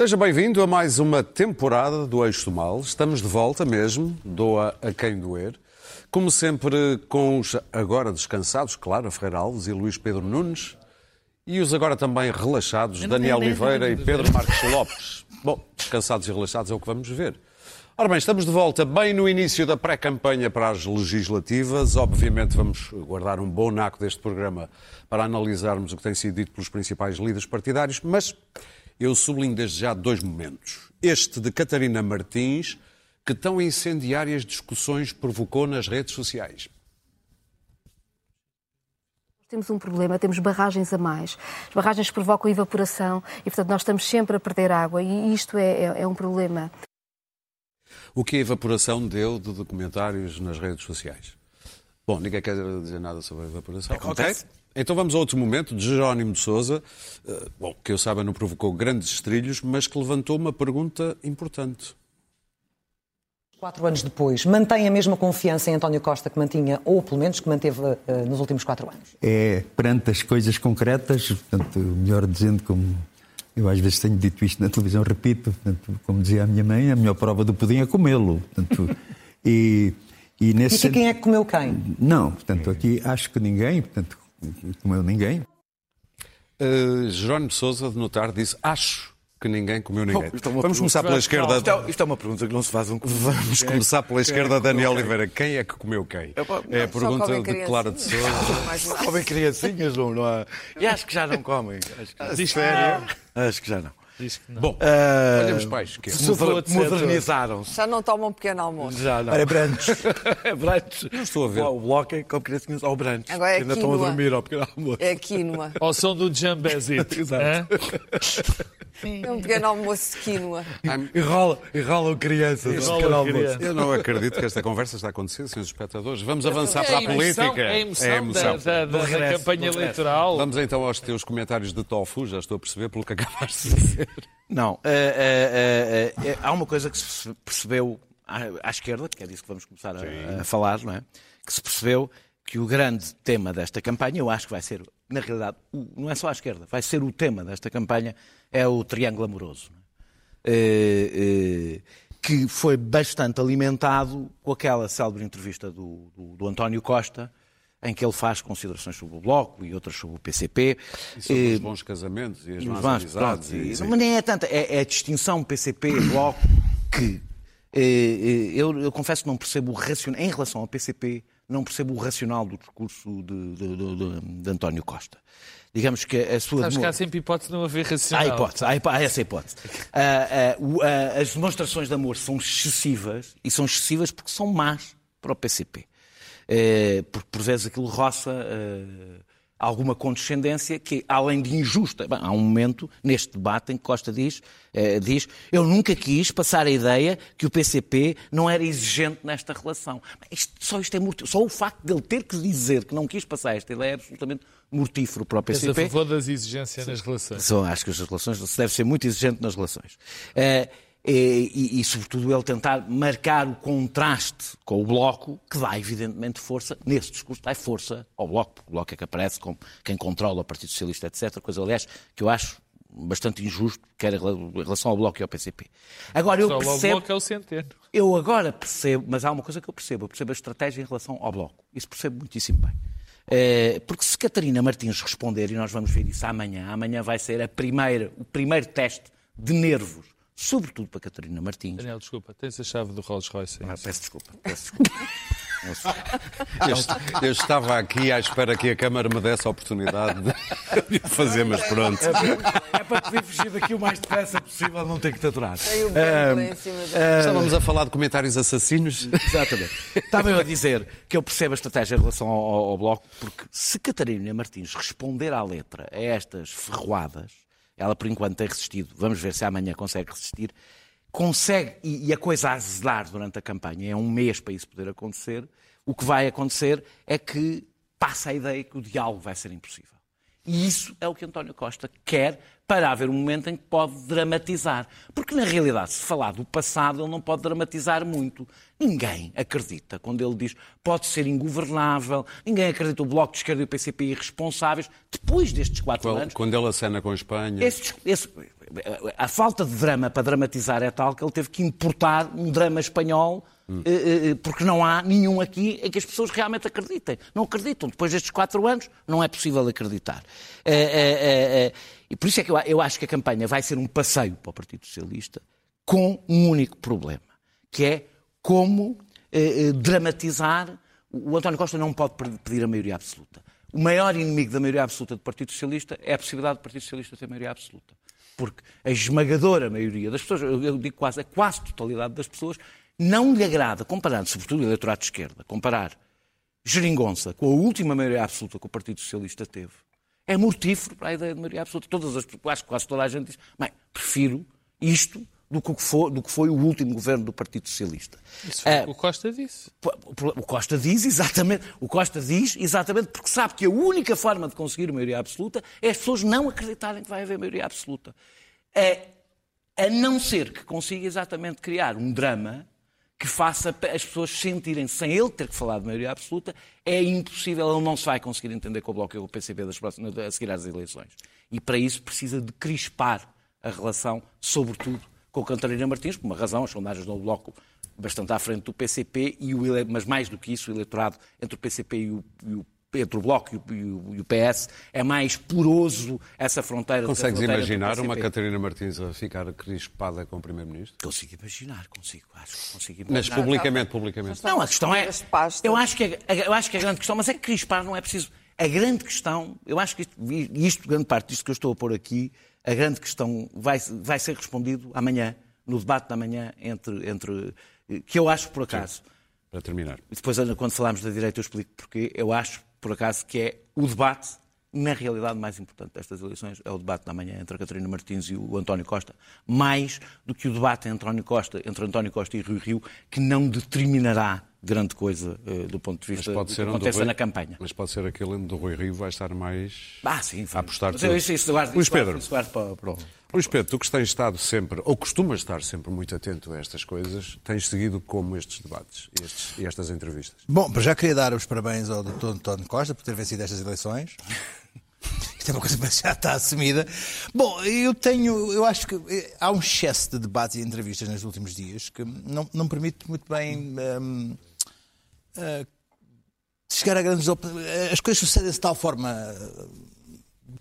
Seja bem-vindo a mais uma temporada do Eixo do Mal. Estamos de volta mesmo, doa a quem doer. Como sempre, com os agora descansados, claro, Ferreira Alves e Luís Pedro Nunes, e os agora também relaxados, Daniel Oliveira e Pedro Marcos Lopes. Bom, descansados e relaxados é o que vamos ver. Ora bem, estamos de volta bem no início da pré-campanha para as legislativas. Obviamente vamos guardar um bom naco deste programa para analisarmos o que tem sido dito pelos principais líderes partidários, mas eu sublinho desde já dois momentos. Este de Catarina Martins, que tão incendiárias discussões provocou nas redes sociais. Temos um problema, temos barragens a mais. As barragens provocam evaporação e, portanto, nós estamos sempre a perder água e isto é, é, é um problema. O que a evaporação deu de documentários nas redes sociais? Bom, ninguém quer dizer nada sobre a evaporação. Acontece. Okay. Então vamos a outro momento de Jerónimo de Souza, eh, bom, que eu saiba não provocou grandes estrilhos, mas que levantou uma pergunta importante. Quatro anos depois, mantém a mesma confiança em António Costa que mantinha, ou pelo menos que manteve uh, nos últimos quatro anos? É perante as coisas concretas, portanto, melhor dizendo como eu às vezes tenho dito isto na televisão, repito, portanto, como dizia a minha mãe, a melhor prova do pudim é comê-lo. Portanto, e, e, nesse e quem é que comeu quem? Não, portanto, aqui acho que ninguém, portanto, comeu ninguém. Uh, Jerónimo de Souza, de notar, disse acho que ninguém comeu ninguém. Oh, Vamos começar pela esquerda. Isto é, isto é, uma pergunta que não se faz um Vamos começar pela esquerda, é Daniel Oliveira. Quem é que comeu quem? É a pergunta de Clara de Souza. Comem criancinhas, não, não há. E acho que já não comem. Acho que... Diz sério? Acho que já não. Bom, uh, olhamos para Que Modernizaram-se. Já não tomam um pequeno almoço. Já não. Era branches. branches. Não estou a ver. O bloco é como criancinhas ao branches. Agora é ainda estão a dormir ao pequeno almoço. É quinoa. Ao som do jambezito. Exato. É um pequeno almoço de quinoa. Enrola, enrolam crianças. Enrola criança. Eu não acredito que esta conversa está a acontecer, senhores espectadores. Vamos avançar é para a política. É a emoção, é a emoção. Da, da, da, campanha eleitoral. Vamos então aos teus comentários de tofu, já estou a perceber pelo que acabaste de dizer. Não, uh, uh, uh, há uma coisa que se percebeu à, à, esquerda, que é disso que vamos começar a, a, falar, não é? Que se percebeu que o grande tema desta campanha, eu acho que vai ser, na realidade, o, não é só à esquerda, vai ser o tema desta campanha, é o triângulo amoroso. É? que foi bastante alimentado com aquela célebre entrevista do, do, do António Costa, em que ele faz considerações sobre o Bloco e outras sobre o PCP. E sobre e, os bons casamentos e as más amizades. Pronto, e, mas nem é tanta, é, é, a distinção PCP-Bloco que eh, eh, eu, eu, confesso que não percebo o racional, em relação ao PCP, não percebo o racional do discurso de, de, de, de António Costa. Digamos que a sua. Sabes que há sempre hipótese de não haver racional. Há hipótese, há, há essa hipótese. Uh, uh, uh, as demonstrações de amor são excessivas e são excessivas porque são más para o PCP. Eh, porque por vezes aquilo roça eh, alguma condescendência que, além de injusta, bem, há um momento neste debate em que Costa diz, eh, diz eu nunca quis passar a ideia que o PCP não era exigente nesta relação. Isto, só isto é mortífero. Só o facto de ele ter que dizer que não quis passar esta ideia é absolutamente mortífero para o PCP. És a favor das exigências nas relações. Só, acho que as relações se deve ser muito exigente nas relações. Uh, e, e, e, sobretudo, ele tentar marcar o contraste com o Bloco, que dá, evidentemente, força, nesse discurso, dá força ao Bloco, porque o Bloco é que aparece como quem controla o Partido Socialista, etc. Coisa, aliás, que eu acho bastante injusto, quer em relação ao Bloco e ao PCP. Agora, eu percebo... O Bloco é o centeno. Eu agora percebo, mas há uma coisa que eu percebo, eu percebo a estratégia em relação ao Bloco. Isso percebo muitíssimo bem. É, porque se Catarina Martins responder, e nós vamos ver isso amanhã, amanhã vai ser a primeira, o primeiro teste de nervos sobretudo para Catarina Martins. Daniel, desculpa, tens a chave do Rolls Royce. Ah, peço desculpa, peço desculpa. Eu, eu, estava aqui à espera que a Câmara me desse a oportunidade de fazer, mas pronto. É, é para poder fugir daqui o mais depressa possível, não ter que te aturar. Estávamos a falar de comentários assassinos. Exatamente. Estava eu a dizer que eu percebo a estratégia em relação ao, ao Bloco, porque se Catarina Martins responder à letra a estas ferroadas, ela, por enquanto, tem resistido. Vamos ver se amanhã consegue resistir. Consegue, e, e a coisa a azedar durante a campanha, é um mês para isso poder acontecer. O que vai acontecer é que passa a ideia que o diálogo vai ser impossível. E isso é o que António Costa quer para haver um momento em que pode dramatizar. Porque, na realidade, se falar do passado, ele não pode dramatizar muito. Ninguém acredita quando ele diz pode ser ingovernável, ninguém acredita o Bloco de Esquerda e o PCP irresponsáveis, depois destes quatro Quando, anos. quando ele acena com a Espanha. Esse, esse, a falta de drama para dramatizar é tal que ele teve que importar um drama espanhol, eh, eh, porque não há nenhum aqui em que as pessoas realmente acreditem. Não acreditam. Depois destes quatro anos, não é possível acreditar. Eh, eh, eh, eh, E por isso é que eu, eu acho que a campanha vai ser um passeio para o Partido Socialista com um único problema, que é como eh, eh, dramatizar. O António Costa não pode pedir a maioria absoluta. O maior inimigo da maioria absoluta do Partido Socialista é a possibilidade do Partido Socialista ter maioria absoluta. Porque a esmagadora maioria das pessoas, eu digo quase, a quase totalidade das pessoas, não lhe agrada, comparando, sobretudo o eleitorado de esquerda, comparar geringonça com a última maioria absoluta que o Partido Socialista teve, é mortífero para a ideia de maioria absoluta. Todas as, acho que quase toda a gente diz, bem, prefiro isto do que, foi, do que foi o último governo do Partido Socialista. Isso foi Ah, o o Costa disse. o Costa diz exatamente, o Costa diz exatamente porque sabe que a única forma de conseguir maioria absoluta é as pessoas não acreditarem que vai haver maioria absoluta. É, a não ser que consiga exatamente criar um drama que faça as pessoas sentirem, sem ele ter que falar de maioria absoluta, é impossível, ele não se vai conseguir entender com o Bloco e com o PCP das próximas, a seguir às eleições. E para isso precisa de crispar a relação, sobretudo com Catarina Martins, por uma razão, as sondagens do Bloco bastante à frente do PCP, e o, mas mais do que isso, o eleitorado entre o PCP e o, e o- entre o Bloco e o, e o- PS é mais poroso essa fronteira. Consegues a fronteira imaginar uma. Catarina Martins a ficar crispada com o Primeiro-Ministro? Consigo imaginar, consigo, acho que consigo Mas imaginar. publicamente, publicamente. Não, a questão é. Eu acho, que a, eu acho que a grande questão, mas é que crispar não é preciso. A grande questão, eu acho que isto, isto, grande parte disto que eu estou a pôr aqui, a grande questão vai, vai ser respondido amanhã, no debate da manhã, entre, entre. que eu acho, por acaso, Para terminar. e depois quando falarmos da direita eu explico porque, eu acho, por acaso, que é o debate, na realidade, mais importante destas eleições, é o debate da manhã entre a Catarina Martins e o António Costa, mais do que o debate entre António Costa, entre António Costa e Rui Rio, que não determinará grande coisa eh, do ponto de vista do pode que ser onde o acontece Rui- na campanha. Mas pode ser aquele onde o Rui Rio vai estar mais. Ah, sim, a apostar Mas tudo. eu, isso, isso guardo, Luís isso guardo- Pedro. isso guardo para, para o- Luís Pedro, tu que tens estado sempre, ou costumas estar sempre muito atento a estas coisas, tens seguido como estes debates e, estes- e estas entrevistas? Bom, para já queria dar os parabéns ao Dr. António Costa por ter vencido estas eleições. Isto é uma coisa que já está assumida. Bom, eu tenho, eu acho que eh, há um excesso de debates e entrevistas nos últimos dias que não, não permite muito bem hum, eh, chegar a grandes opiniões. As coisas sucedem de tal forma eh,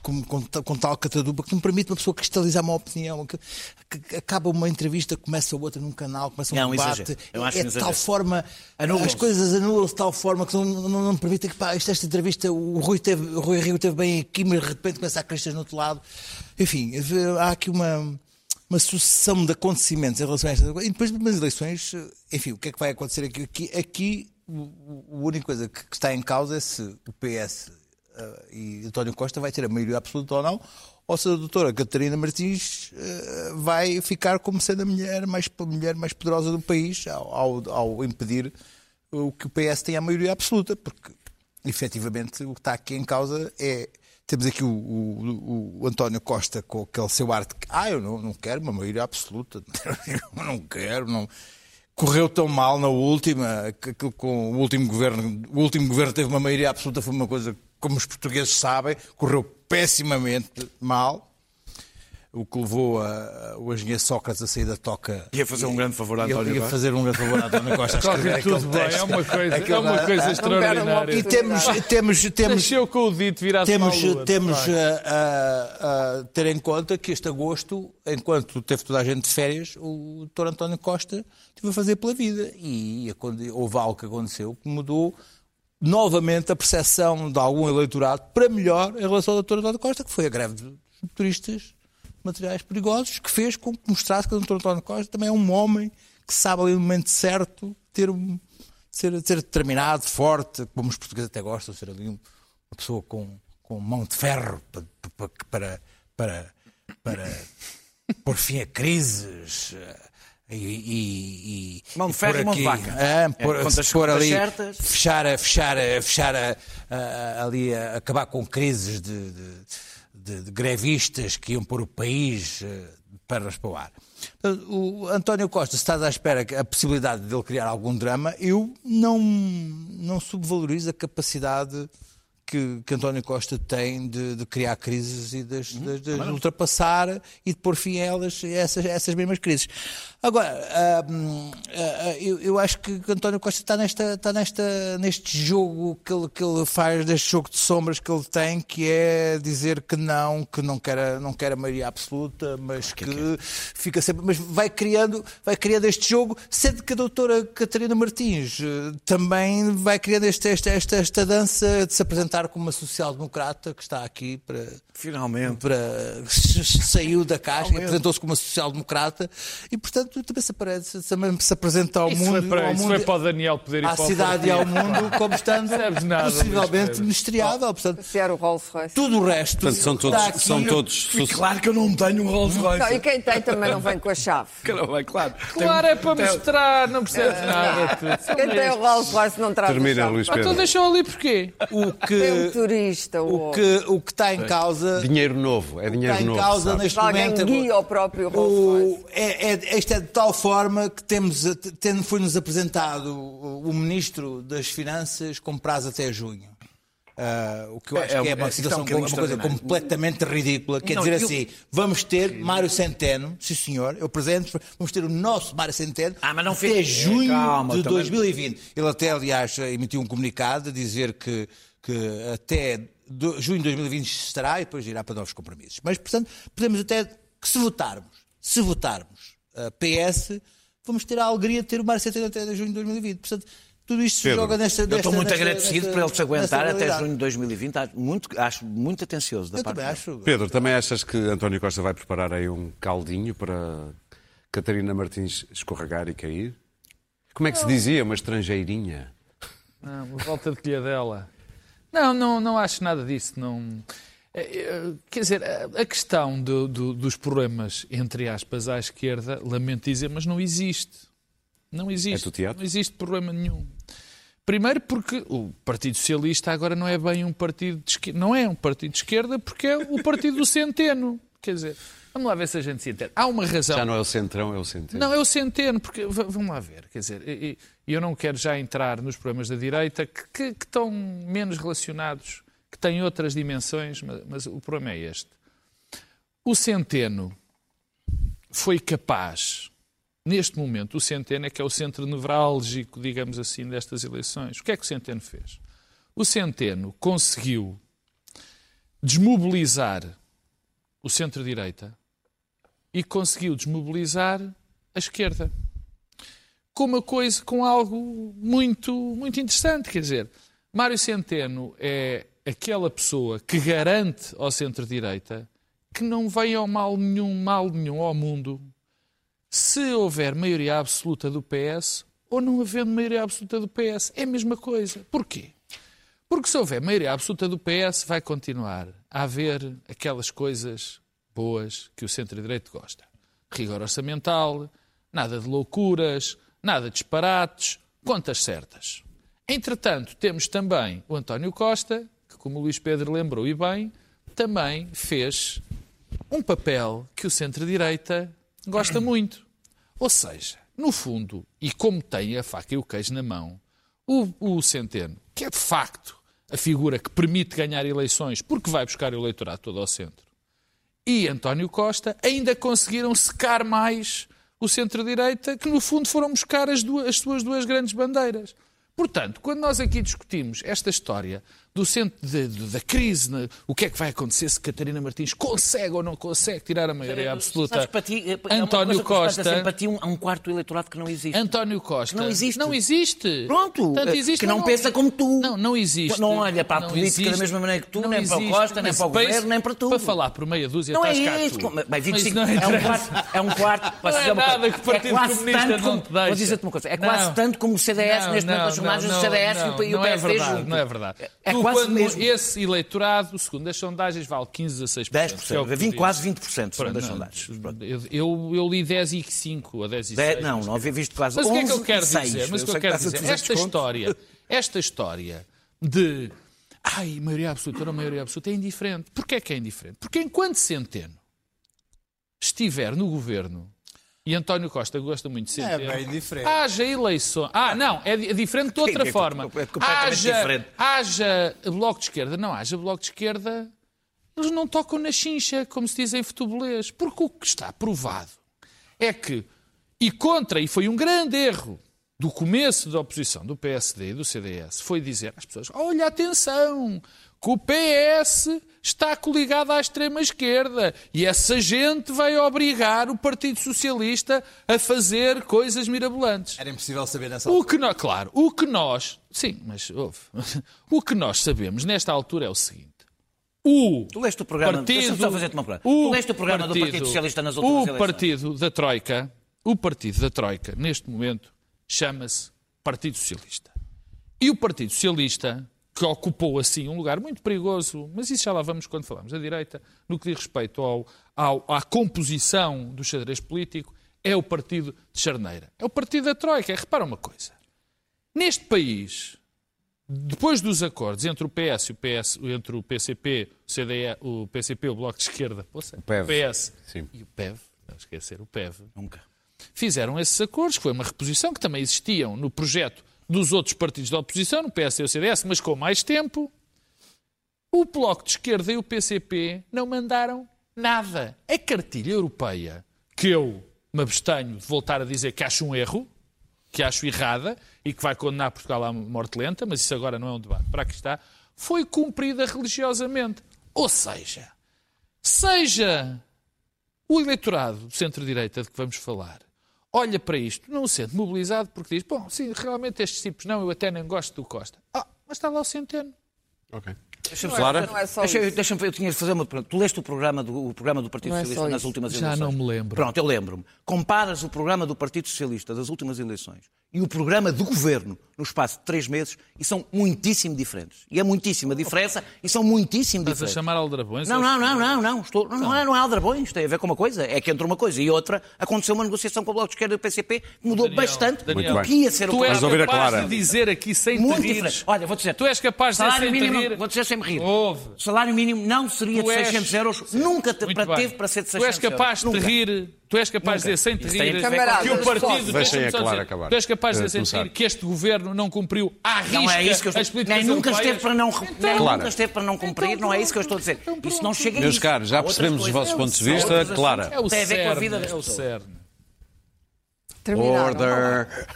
com, com, com tal catadupa que não permite uma pessoa cristalizar uma opinião. Que, que acaba uma entrevista, começa outra num canal, começa um um debate. Eu acho é de tal forma. As coisas anulam-se de tal forma que não, não, não permitem que pá, isto, esta entrevista, o Rui, teve, o Rui Rio esteve bem aqui, mas de repente começa a crescer no outro lado. Enfim, há aqui uma, uma sucessão de acontecimentos em relação a estas coisas. E depois das eleições, enfim, o que é que vai acontecer aqui? Aqui, aqui a única coisa que, está em causa é se o PS eh, e António Costa vai ter a maioria absoluta ou não, ou se a doutora Catarina Martins eh, vai ficar como sendo a mulher mais, a mulher mais poderosa do país ao, ao- ao impedir o que o PS tenha a maioria absoluta, porque efetivamente o que está aqui em causa é. Temos aqui o, o- o António Costa com aquele seu arte que, ah, eu não, não quero uma maioria absoluta, eu não quero, não. Correu tão mal na última, que, com o último governo, o último governo teve uma maioria absoluta, foi uma coisa, como os portugueses sabem, correu pessimamente mal. O que levou a, o engenheiro Sócrates a sair da toca. Ia fazer um grande favor a Ia- António ia Costa. fazer um grande favor a António Costa. Corre tudo bem, texto. é uma coisa, é uma coisa Ah, extraordinária. E temos, temos, temos, Nasceu com o dito virado temos, lua, temos a, a- a ter em conta que este agosto, enquanto teve toda a gente de férias, o Dr. António Costa teve a fazer pela vida. E aconte- houve algo que aconteceu que mudou novamente a percepção de algum eleitorado para melhor em relação ao Dr. António Costa, que foi a greve dos motoristas de materiais perigosos, que fez com que mostrasse que o Dr. António Costa também é um homem que sabe ali no momento certo ter um, ser, ser determinado, forte, como os portugueses até gostam, ser ali um- uma pessoa com, com mão de ferro para, para, para, para, pôr fim a crises, E, e, e- Mão de ferro e mão de vaca. É, É, pôr, contas- ali, certas. fechar, a- fechar, a- fechar a- a- ali, a acabar com crises de, de- de- de grevistas que iam pôr o país eh, pernas para o ar. O António Costa, se estás à espera a possibilidade de ele criar algum drama, eu não, não subvalorizo a capacidade que, que António Costa tem de, de criar crises e de, de- de as ultrapassar e de pôr fim a elas, essas, essas mesmas crises. Agora, hum, ah, eu, eu acho que António Costa está, nesta, está nesta, neste jogo que ele, que ele faz, deste jogo de sombras que ele tem, que é dizer que não, que não quer, a- não quer a maioria absoluta, mas que, fica sempre. Mas vai criando, vai criando este jogo, sendo que a doutora Catarina Martins eh, também vai criando esta, esta dança de se apresentar como uma social-democrata que está aqui para Finalmente. para saiu da caixa e apresentou-se como uma social-democrata e portanto também se, aparece, também se apresenta ao Isso mundo, foi para, ao isso mundo foi para o Daniel poder ir à para o cidade e ao mundo como estando nada, possivelmente Pedro. ministeriável portanto o Rolls Royce. tudo o resto Portanto, são todos, aqui- são todos E claro que eu não tenho um Rolls Royce. Não, e quem tem também não vem com a chave. Caramba, claro. Claro, é para mostrar, não percebes nada. tu. São Quem tem o. Rolls Royce não traz a Termina, chave. Luís Ah, Então Pedro. deixou ali porquê? o Tem um que turista. o ou- que o que está em causa Dinheiro novo, é dinheiro está em novo. causa sabe? neste Alguém momento guia o próprio. O, é, é, isto é de tal forma que temos, tendo, foi-nos apresentado o, o Ministro das Finanças com prazo até junho. Ah, o que eu É, acho é, que é é, uma é situação, bocadinho uma coisa extraordinário. completamente ridícula. Quer Não, dizer eu- assim, vamos ter Mário Centeno, sim senhor, eu presente, vamos ter o nosso Mário Centeno Ah, mas não até fez- junho Calma, de também- 2020. Ele até, aliás, emitiu um comunicado a dizer que, que até do- junho de 2020 estará e depois irá para novos compromissos. Mas, portanto, podemos até que se votarmos, se votarmos a PS, vamos ter a alegria de ter o Mário Centeno até junho de 2020. Portanto, tudo isto se Pedro, joga nesta. Eu estou muito nesta- agradecido nesta- por ele se aguentar até junho de 2020. Acho muito, acho muito atencioso da Eu parte também acho. Pedro, também achas que António Costa vai preparar aí um caldinho para Catarina Martins escorregar e cair? Como é que se dizia? Uma estrangeirinha? Não, uma volta de colhadela. Não, não, não acho nada disso. Não... É, é, Quer dizer, a questão do- do- dos problemas, entre aspas, à esquerda, lamento dizer, mas não existe. Não existe. É do teatro? Não existe problema nenhum. Primeiro porque o Partido Socialista agora não é bem um partido de esquerda. Não é um partido de esquerda porque é o partido do centeno. Quer dizer, vamos lá ver se a gente se entende. Há uma razão. Já não é o centrão, é o centeno. Não, é o centeno, porque vamos lá ver, quer dizer, e- e eu não quero já entrar nos problemas da direita que, que- que estão menos relacionados, que têm outras dimensões, mas, mas o problema é este. O centeno foi capaz, neste momento, o centeno é que é o centro nevrálgico, digamos assim, destas eleições. O que é que o centeno fez? O centeno conseguiu desmobilizar o centro-direita e conseguiu desmobilizar a esquerda. Com uma coisa, com algo muito, muito interessante, quer dizer, Mário Centeno é aquela pessoa que garante ao centro-direita que não venha ao mal nenhum, mal nenhum ao mundo se houver maioria absoluta do PS ou não havendo maioria absoluta do PS. É a mesma coisa. Porquê? Porque se houver maioria absoluta do PS, vai continuar a haver aquelas coisas boas que o centro-direito gosta. Rigor orçamental, nada de loucuras, nada de disparates, contas certas. Entretanto, temos também o António Costa, que, como o Luís Pedro lembrou e bem, também fez um papel que o centro-direita gosta muito. Ou seja, no fundo, e como tem a faca e o queijo na mão, o, o Centeno, que é de facto a figura que permite ganhar eleições porque vai buscar o eleitorado todo ao centro, e António Costa ainda conseguiram secar mais o centro-direita, que no fundo foram buscar as, duas, as suas duas grandes bandeiras. Portanto, quando nós aqui discutimos esta história do centro de- de- da crise, né, o que é que vai acontecer se Catarina Martins consegue ou não consegue tirar a maioria absoluta, Sabes, para ti, é- é António que Costa, sempre para ti um, um quarto do eleitorado que não existe. António Costa, Não existe. não existe. Pronto, Tanto eh, existe que não ou pensa como tu. Não, não existe. Não olha para a Não política da existe. mesma maneira que tu, Não nem para o existe. Costa, nem para o governo, nem para tudo. Para falar por meia dúzia, Não é isso. tu. Bem, Mas 25, não é, um interessa. quarto, é um quarto. Não é nada que o Partido é Comunista não te deixa. Vou dizer-te uma coisa. É quase Não. tanto como o CDS Não, neste momento não, filmagens não, do CDS não, e o não é PSD verdade, junto. não é verdade. Quase quando mesmo. esse eleitorado, segundo as sondagens, vale 15 a 6%. 10%, que é o que tu 20, dizes. quase 20% segundo as sondagens. Eu, eu, eu li 10 e 5 ou 10 e 6. Dez- Não, não havia visto quase Mas o que é que eu 11 quero e seis. dizer? Mas o que eu quero a dizer? Esta história, esta história de ai, maioria absoluta não maioria absoluta é indiferente. Porquê é que é indiferente? Porque enquanto Centeno estiver no governo e António Costa gosta muito de Centeno, bem diferente. haja eleições. Ah, não, é é diferente de outra É forma. completamente Haja, diferente. haja bloco de esquerda, não haja bloco de esquerda, eles não tocam na chincha, como se diz em futebolês. Porque o que está provado é que, e contra, e foi um grande erro do começo da oposição do PSD e do CDS, foi dizer às pessoas: olha, atenção, que o PS está coligado à extrema-esquerda e essa gente vai obrigar o Partido Socialista a fazer coisas mirabolantes. Era impossível saber nessa O que nós, claro, o que nós, sim, mas houve. O que nós sabemos nesta altura é o seguinte. O Tu leste o programa, partido, deixa-me só fazer-te uma pergunta. Tu leste o programa do Partido Socialista nas últimas O eleições? partido da Troika, o partido da Troika, neste momento, chama-se Partido Socialista. E o Partido Socialista, que ocupou assim um lugar muito perigoso, mas isso já lá vamos quando falamos da direita, no que diz respeito ao, ao- à composição do xadrez político, é o partido de Charneira. É o partido da Troika. Repara uma coisa. Neste país, depois dos acordos entre o PS e o PS, entre o PCP, o CDE, o PCP, o Bloco de Esquerda, poça, o PEV. PS Sim. e o PEV, não esquecer o PEV, Nunca. fizeram esses acordos, que foi uma reposição que também existiam no projeto dos outros partidos da oposição, no PS e o CDS, mas com mais tempo. O Bloco de Esquerda e o PCP não mandaram nada. A cartilha europeia, que eu me abstenho de voltar a dizer que acho um erro, que acho errada e que vai condenar Portugal à morte lenta, mas isso agora não é um debate. Para aqui está, foi cumprida religiosamente. Ou seja, seja o eleitorado do centro-direita de que vamos falar olha para isto, não se sente mobilizado porque diz: bom, sim, realmente estes tipos não, eu até nem gosto do Costa. Ah, mas está lá o Centeno. Ok. Deixa-me Clara? Não é só Deixa, deixa-me ver, eu tinha de fazer uma pergunta. Tu leste o programa do, o programa do Partido Não é Socialista só nas últimas Já eleições? não me lembro. Pronto, eu lembro-me. Comparas o programa do Partido Socialista das últimas eleições e o programa do Governo no espaço de três meses e são muitíssimo diferentes. E é muitíssima diferença e são muitíssimo Estás a diferentes. chamar aldrabões? Não, não, não, não, não. Estou, não, não, é, não é aldrabões, tem a ver com uma coisa. É que entre uma coisa e outra aconteceu uma negociação com o Bloco de Esquerda e o PCP que mudou Daniel, bastante Daniel. o que ia ser o Tu és capaz Clara. de dizer aqui sem te muito rires. diferente. Olha, vou dizer. Tu és capaz de dizer sem te mínimo, rir. Vou dizer sem me rir. Ouve. O salário mínimo não seria Tu de és- 600 euros. Nunca te, para, teve para ser de Tu 600 és capaz de euros. te Nunca. rir. Tu és capaz de dizer sem te rir Camaradas, que o partido. Deixem a Clara acabar. Tu és capaz de dizer sem rir que este governo não cumpriu à risca Não é isso que eu as estou políticas nem nunca esteve europeias. para não, nem Clara. nunca esteve para não cumprir, Então não é isso que eu estou a dizer. Então Isso não chega a Meus isso. caros, já percebemos os coisas. vossos pontos de vista. Clara. É o Tem a ver com a vida É cerne. Terminaram. Order.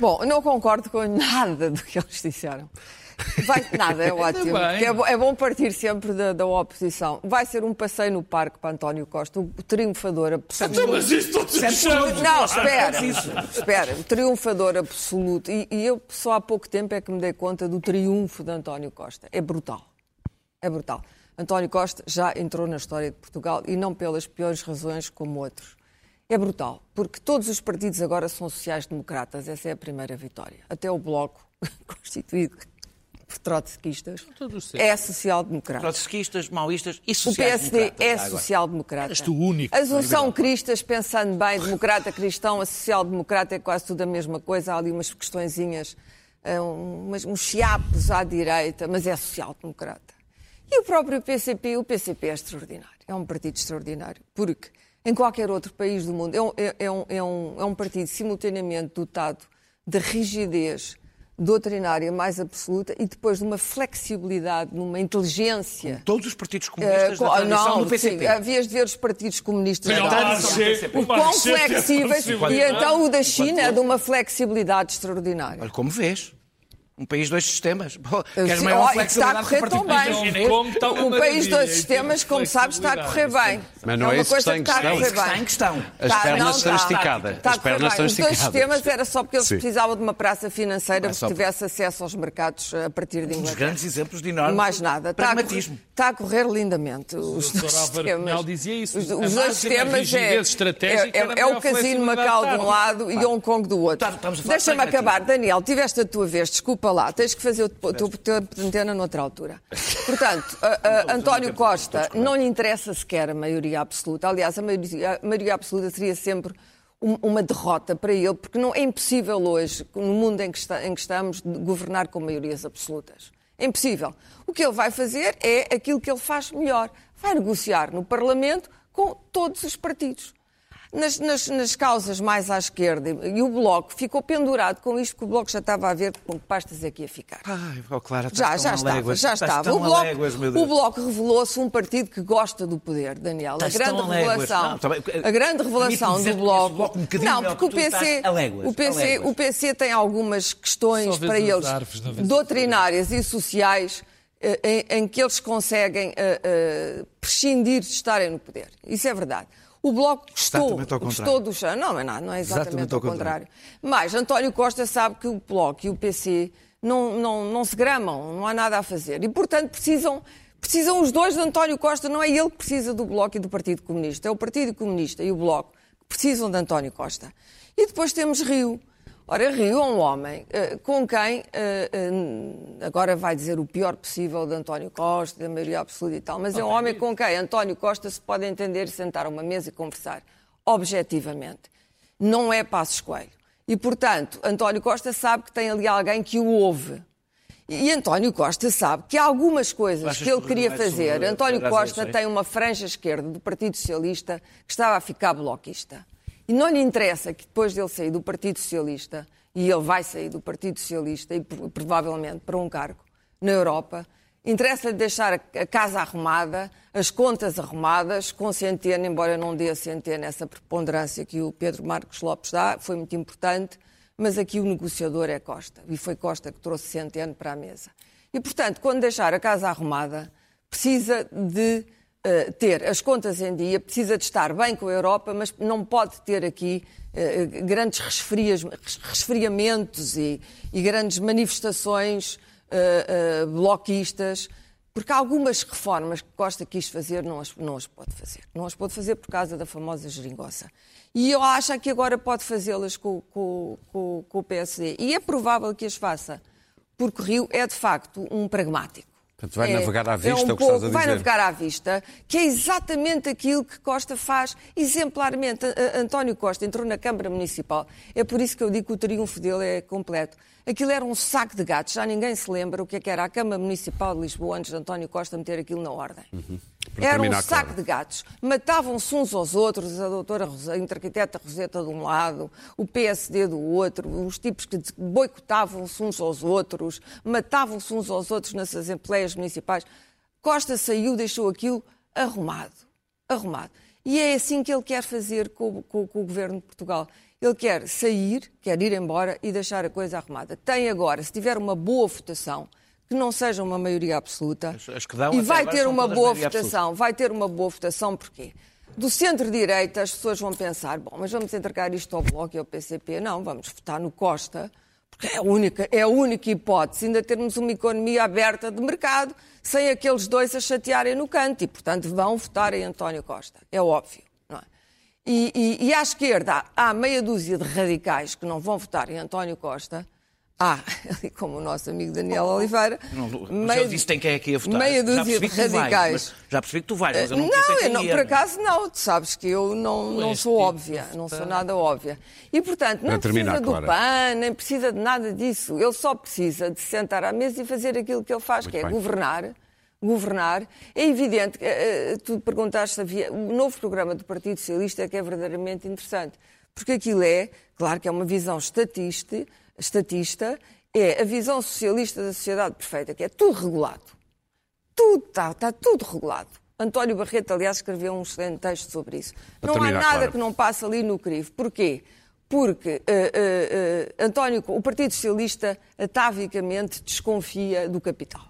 Bom, não concordo com nada do que eles disseram. Vai, nada, é ótimo. bem. porque É, é bom partir sempre da, da oposição. Vai ser um passeio no parque para António Costa, o triunfador absoluto. Mas todos os anos. Não, espera, espera, o triunfador absoluto. E, e eu só há pouco tempo é que me dei conta do triunfo de António Costa. É brutal. É brutal. António Costa já entrou na história de Portugal e não pelas piores razões como outros. É brutal, porque todos os partidos agora são sociais-democratas. Essa é a primeira vitória. Até o Bloco, constituído trotskistas, é social-democrata. Trotskistas, maoístas e O PSD é social-democrata. És tu único. As uns são cristas, pensando bem, democrata, cristão, a social-democrata é quase tudo a mesma coisa. Há ali umas questõezinhas, eh, umas, uns chiapos à direita, mas é social-democrata. E o próprio PCP, o PCP é extraordinário. É um partido extraordinário, porque em qualquer outro país do mundo é um, é- é um- é um- é um partido simultaneamente dotado de rigidez doutrinária mais absoluta e depois de uma flexibilidade, numa inteligência. Todos os partidos comunistas co- da tradição não, do PCP. sim, havias de ver os partidos comunistas da o tradição. Marxê- o O quão flexíveis. E então o da China é de uma flexibilidade extraordinária. Olha como vês. Um país, dois sistemas. Queres maior olha, está a correr tão bem. O país em sistemas, como sabes, está a correr bem. Mas não é uma isso que coisa está em questão. que está em questão. As pernas não, estão esticadas. As pernas estão Os dois esticadas. sistemas era só porque eles Sim. precisavam de uma praça financeira É que tivesse acesso aos mercados a partir de Um dos Inglaterra. grandes exemplos de enorme Mais nada. Está a, correr, pragmatismo. está a correr lindamente. Os dois sistemas. Dizia isso. Os, dois sistemas é, é, é, é o Casino Macau de um lado e Hong Kong do outro. Tá, Deixa-me acabar. Daniel, tiveste a tua vez. Desculpa Desculpa lá, tens que fazer o teu antena noutra altura. Portanto, a- a António Costa não lhe interessa sequer a maioria absoluta. Aliás, a maioria, a maioria absoluta seria sempre um- uma derrota para ele, porque não é impossível hoje, no mundo em que, está- em que estamos, governar com maiorias absolutas. É impossível. O que ele vai fazer é aquilo que ele faz melhor. Vai negociar no Parlamento com todos os partidos. Nas, nas- nas causas mais à esquerda, e o Bloco ficou pendurado com isto, que o Bloco já estava a ver com que pastas é que ia ficar. Ai, oh, Clara, Já, já estava, aléguas, já estava. O Bloco, o Bloco revelou-se um partido que gosta do poder, Daniel. Estás a grande revelação, Não, tá a grande revelação do Bloco. um bocadinho não, porque o PC, o PC, o PC tem algumas questões para eles doutrinárias e sociais eh, em, em que eles conseguem eh, eh, prescindir de estarem no poder. Isso é verdade. O Bloco gostou, gostou do chão. Não, não é nada, não é exatamente, Exatamente ao ao contrário. contrário. Mas António Costa sabe que o Bloco e o PC não, não, não se gramam, não há nada a fazer. E, portanto, precisam, precisam os dois de António Costa. Não é ele que precisa do Bloco e do Partido Comunista. É o Partido Comunista e o Bloco que precisam de António Costa. E depois temos Rio. Ora, Rio é um homem eh, com quem, eh, eh, agora vai dizer o pior possível de António Costa, da maioria absoluta e tal, mas é um homem com quem António Costa se pode entender sentar a uma mesa e conversar objetivamente. Não é Passos Coelho. E, portanto, António Costa sabe que tem ali alguém que o ouve. E António Costa sabe que há algumas coisas que ele queria fazer. António Costa eleições? tem uma franja esquerda do Partido Socialista que estava a ficar bloquista. E não lhe interessa que depois dele sair do Partido Socialista, e ele vai sair do Partido Socialista e pro- provavelmente para um cargo na Europa, interessa-lhe deixar a casa arrumada, as contas arrumadas, com Centeno, embora não dê a Centeno essa preponderância que o Pedro Marcos Lopes dá, foi muito importante, mas aqui o negociador é Costa. E foi Costa que trouxe Centeno para a mesa. E, portanto, quando deixar a casa arrumada, precisa de eh, ter as contas em dia, precisa de estar bem com a Europa, mas não pode ter aqui eh, grandes resfrias- resfriamentos e, e grandes manifestações eh, bloquistas, porque algumas reformas que Costa quis fazer não as, não as pode fazer. Não as pode fazer por causa da famosa geringonça. E eu acho que agora pode fazê-las com, com- com- com o PSD. E é provável que as faça, porque Rio é de facto um pragmático. Portanto, vai É- navegar à vista, é um é o que estás a pouco- Vai dizer. navegar à vista, que é exatamente aquilo que Costa faz exemplarmente. António Costa entrou na Câmara Municipal. É por isso que eu digo que o triunfo dele é completo. Aquilo era um saco de gatos. Já ninguém se lembra o que é que era a Câmara Municipal de Lisboa antes de António Costa meter aquilo na ordem. Para Era um terminar, saco Clara. de gatos. Matavam-se uns aos outros, a doutora Rosa- a arquiteta Roseta de um lado, o PSD do outro, os tipos que boicotavam-se uns aos outros, matavam-se uns aos outros nas assembleias municipais. Costa saiu, deixou aquilo arrumado. Arrumado. E é assim que ele quer fazer com, com- com o governo de Portugal. Ele quer sair, quer ir embora e deixar a coisa arrumada. Tem agora, se tiver uma boa votação, que não seja uma maioria absoluta, e vai ter uma boa maioria absoluta. votação, vai ter uma boa votação, porquê? Do centro-direita, as pessoas vão pensar, bom, mas vamos entregar isto ao Bloco e ao PCP? Não, vamos votar no Costa, porque é a única, é a única hipótese ainda termos uma economia aberta de mercado, sem aqueles dois a chatearem no canto, e, portanto, vão votar em António Costa. É óbvio, não é? E, e- e à esquerda há meia dúzia de radicais que não vão votar em António Costa. Há, ali como o nosso amigo Daniel Oliveira, Não, mas eu disse tem quem é que ia votar. meia Já dúzia de percebi que tu vais, radicais. mas já percebi que tu vais, mas eu não, não, eu quem não, ia, por é? acaso não. Tu sabes que eu não, não sou tipo óbvia, não sou nada óbvia. E, portanto, não terminar, precisa do. PAN, nem precisa de nada disso. Ele só precisa de se sentar à mesa e fazer aquilo que ele faz, Muito que é bem. governar. Governar. É evidente, que, eh, eh, tu perguntaste se havia. O novo programa do Partido Socialista é que é verdadeiramente interessante. Porque aquilo é, claro que é uma visão estatista, estatista é a visão socialista da sociedade perfeita, que é tudo regulado tudo está, está tudo regulado. António Barreto, aliás, escreveu um excelente texto sobre isso. Para não há terminar, nada Clara. que não passe ali no crivo. Porquê? Porque eh, eh, eh, António, o Partido Socialista atavicamente desconfia do capital.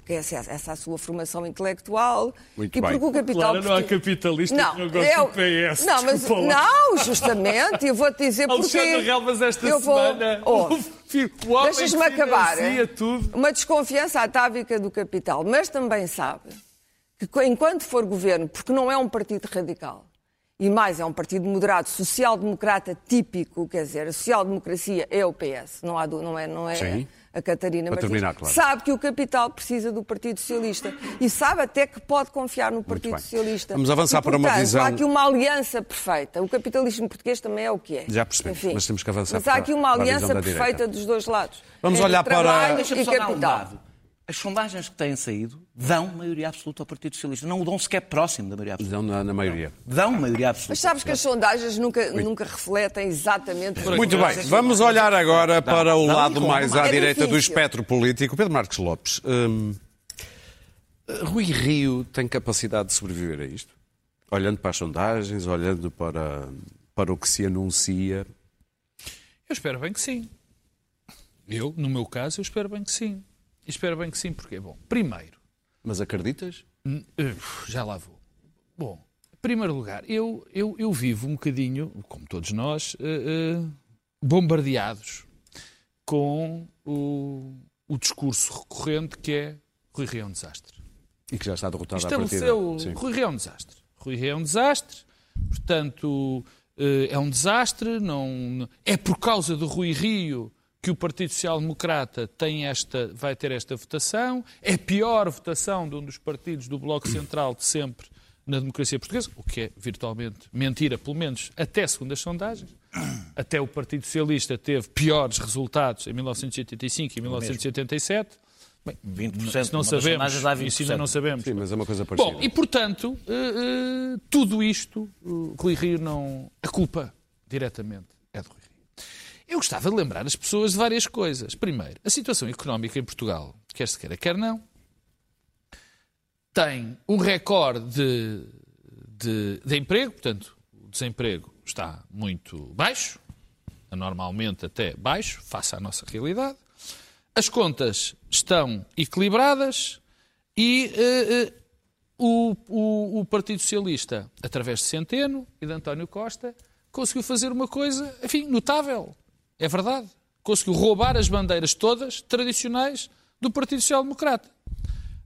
Porque essa, é- essa é a sua formação intelectual. Muito e bem. porque o capital. Claro, não há capitalista que não goste é o- do PS, Não, mas, não, justamente, eu vou-te dizer porquê. Alexandre Relvas esta eu vou, semana. Oh, Deixas-me que acabar. tudo. Uma desconfiança atávica do capital, mas também sabe que enquanto for governo, porque não é um partido radical, e mais é um partido moderado, social-democrata típico, quer dizer, a social-democracia é o PS, não, há, não é, não é Sim. a Catarina Para Martins. terminar, claro. Sabe que o capital precisa do Partido Socialista e sabe até que pode confiar no Partido. Socialista. Vamos avançar e, para uma portanto, visão- Há aqui uma aliança perfeita. O capitalismo português também é o que é. Já percebemos, mas temos que avançar Mas para- há aqui uma aliança perfeita dos dois lados. Vamos olhar para- e só dar um capital. As sondagens que têm saído dão maioria absoluta ao Partido Socialista. Não o dão sequer próximo da maioria absoluta. Não, na, na maioria. Dão maioria absoluta. Mas sabes que as sondagens nunca, nunca refletem exatamente. Muito bem, vamos olhar agora para o não, lado não, mais à é direita do espectro político. Pedro Marques Lopes, hum, Rui Rio tem capacidade de sobreviver a isto? Olhando para as sondagens, olhando para, para o que se anuncia. Eu espero bem que sim. Eu, no meu caso, eu espero bem que sim. E espero bem que sim, porque, bom, primeiro, Mas acreditas? Hum, eh, já lá vou. Bom, em primeiro lugar, eu, eu, eu vivo um bocadinho, como todos nós, eh, eh, bombardeados com o, o discurso recorrente que é Rui Rio é um desastre. E que já está derrotado à Estabeleceu partida. Rui Rio é um desastre. Rui Rio é um desastre, portanto, é um desastre. Não, é por causa de Rui Rio que o Partido Social Democrata tem esta, vai ter esta votação. É a pior votação de um dos partidos do Bloco Central de sempre na democracia portuguesa, o que é virtualmente mentira, pelo menos até segundo as sondagens. Até o Partido Socialista teve piores resultados em 1985 e 1987. Bem, 20%. se não sabemos, isso ainda não 20%. sabemos. Sim, mas é uma coisa parecida. Bom, e portanto, eh, eh, tudo isto, uh, Rui Rio não. A culpa, diretamente, é de Rui Rio. Eu gostava de lembrar as pessoas de várias coisas. Primeiro, a situação económica em Portugal, quer se queira, quer não, tem um recorde de, de, de emprego, portanto, o desemprego está muito baixo, anormalmente até baixo, face à nossa realidade. As contas estão equilibradas e eh, eh, o, o- o Partido Socialista, através de Centeno e de António Costa, conseguiu fazer uma coisa, enfim, notável. É verdade. Conseguiu roubar as bandeiras todas tradicionais do Partido Social Democrata.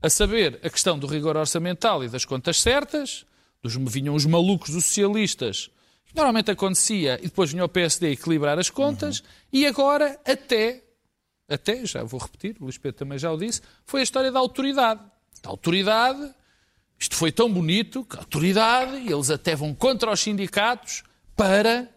A saber, a questão do rigor orçamental e das contas certas, dos, vinham os malucos dos socialistas, que normalmente acontecia, e depois vinha o PSD equilibrar as contas, e agora até até, já vou repetir, o Luís Pedro também já o disse, foi a história da autoridade. Da autoridade, isto foi tão bonito que a autoridade, e eles até vão contra os sindicatos para,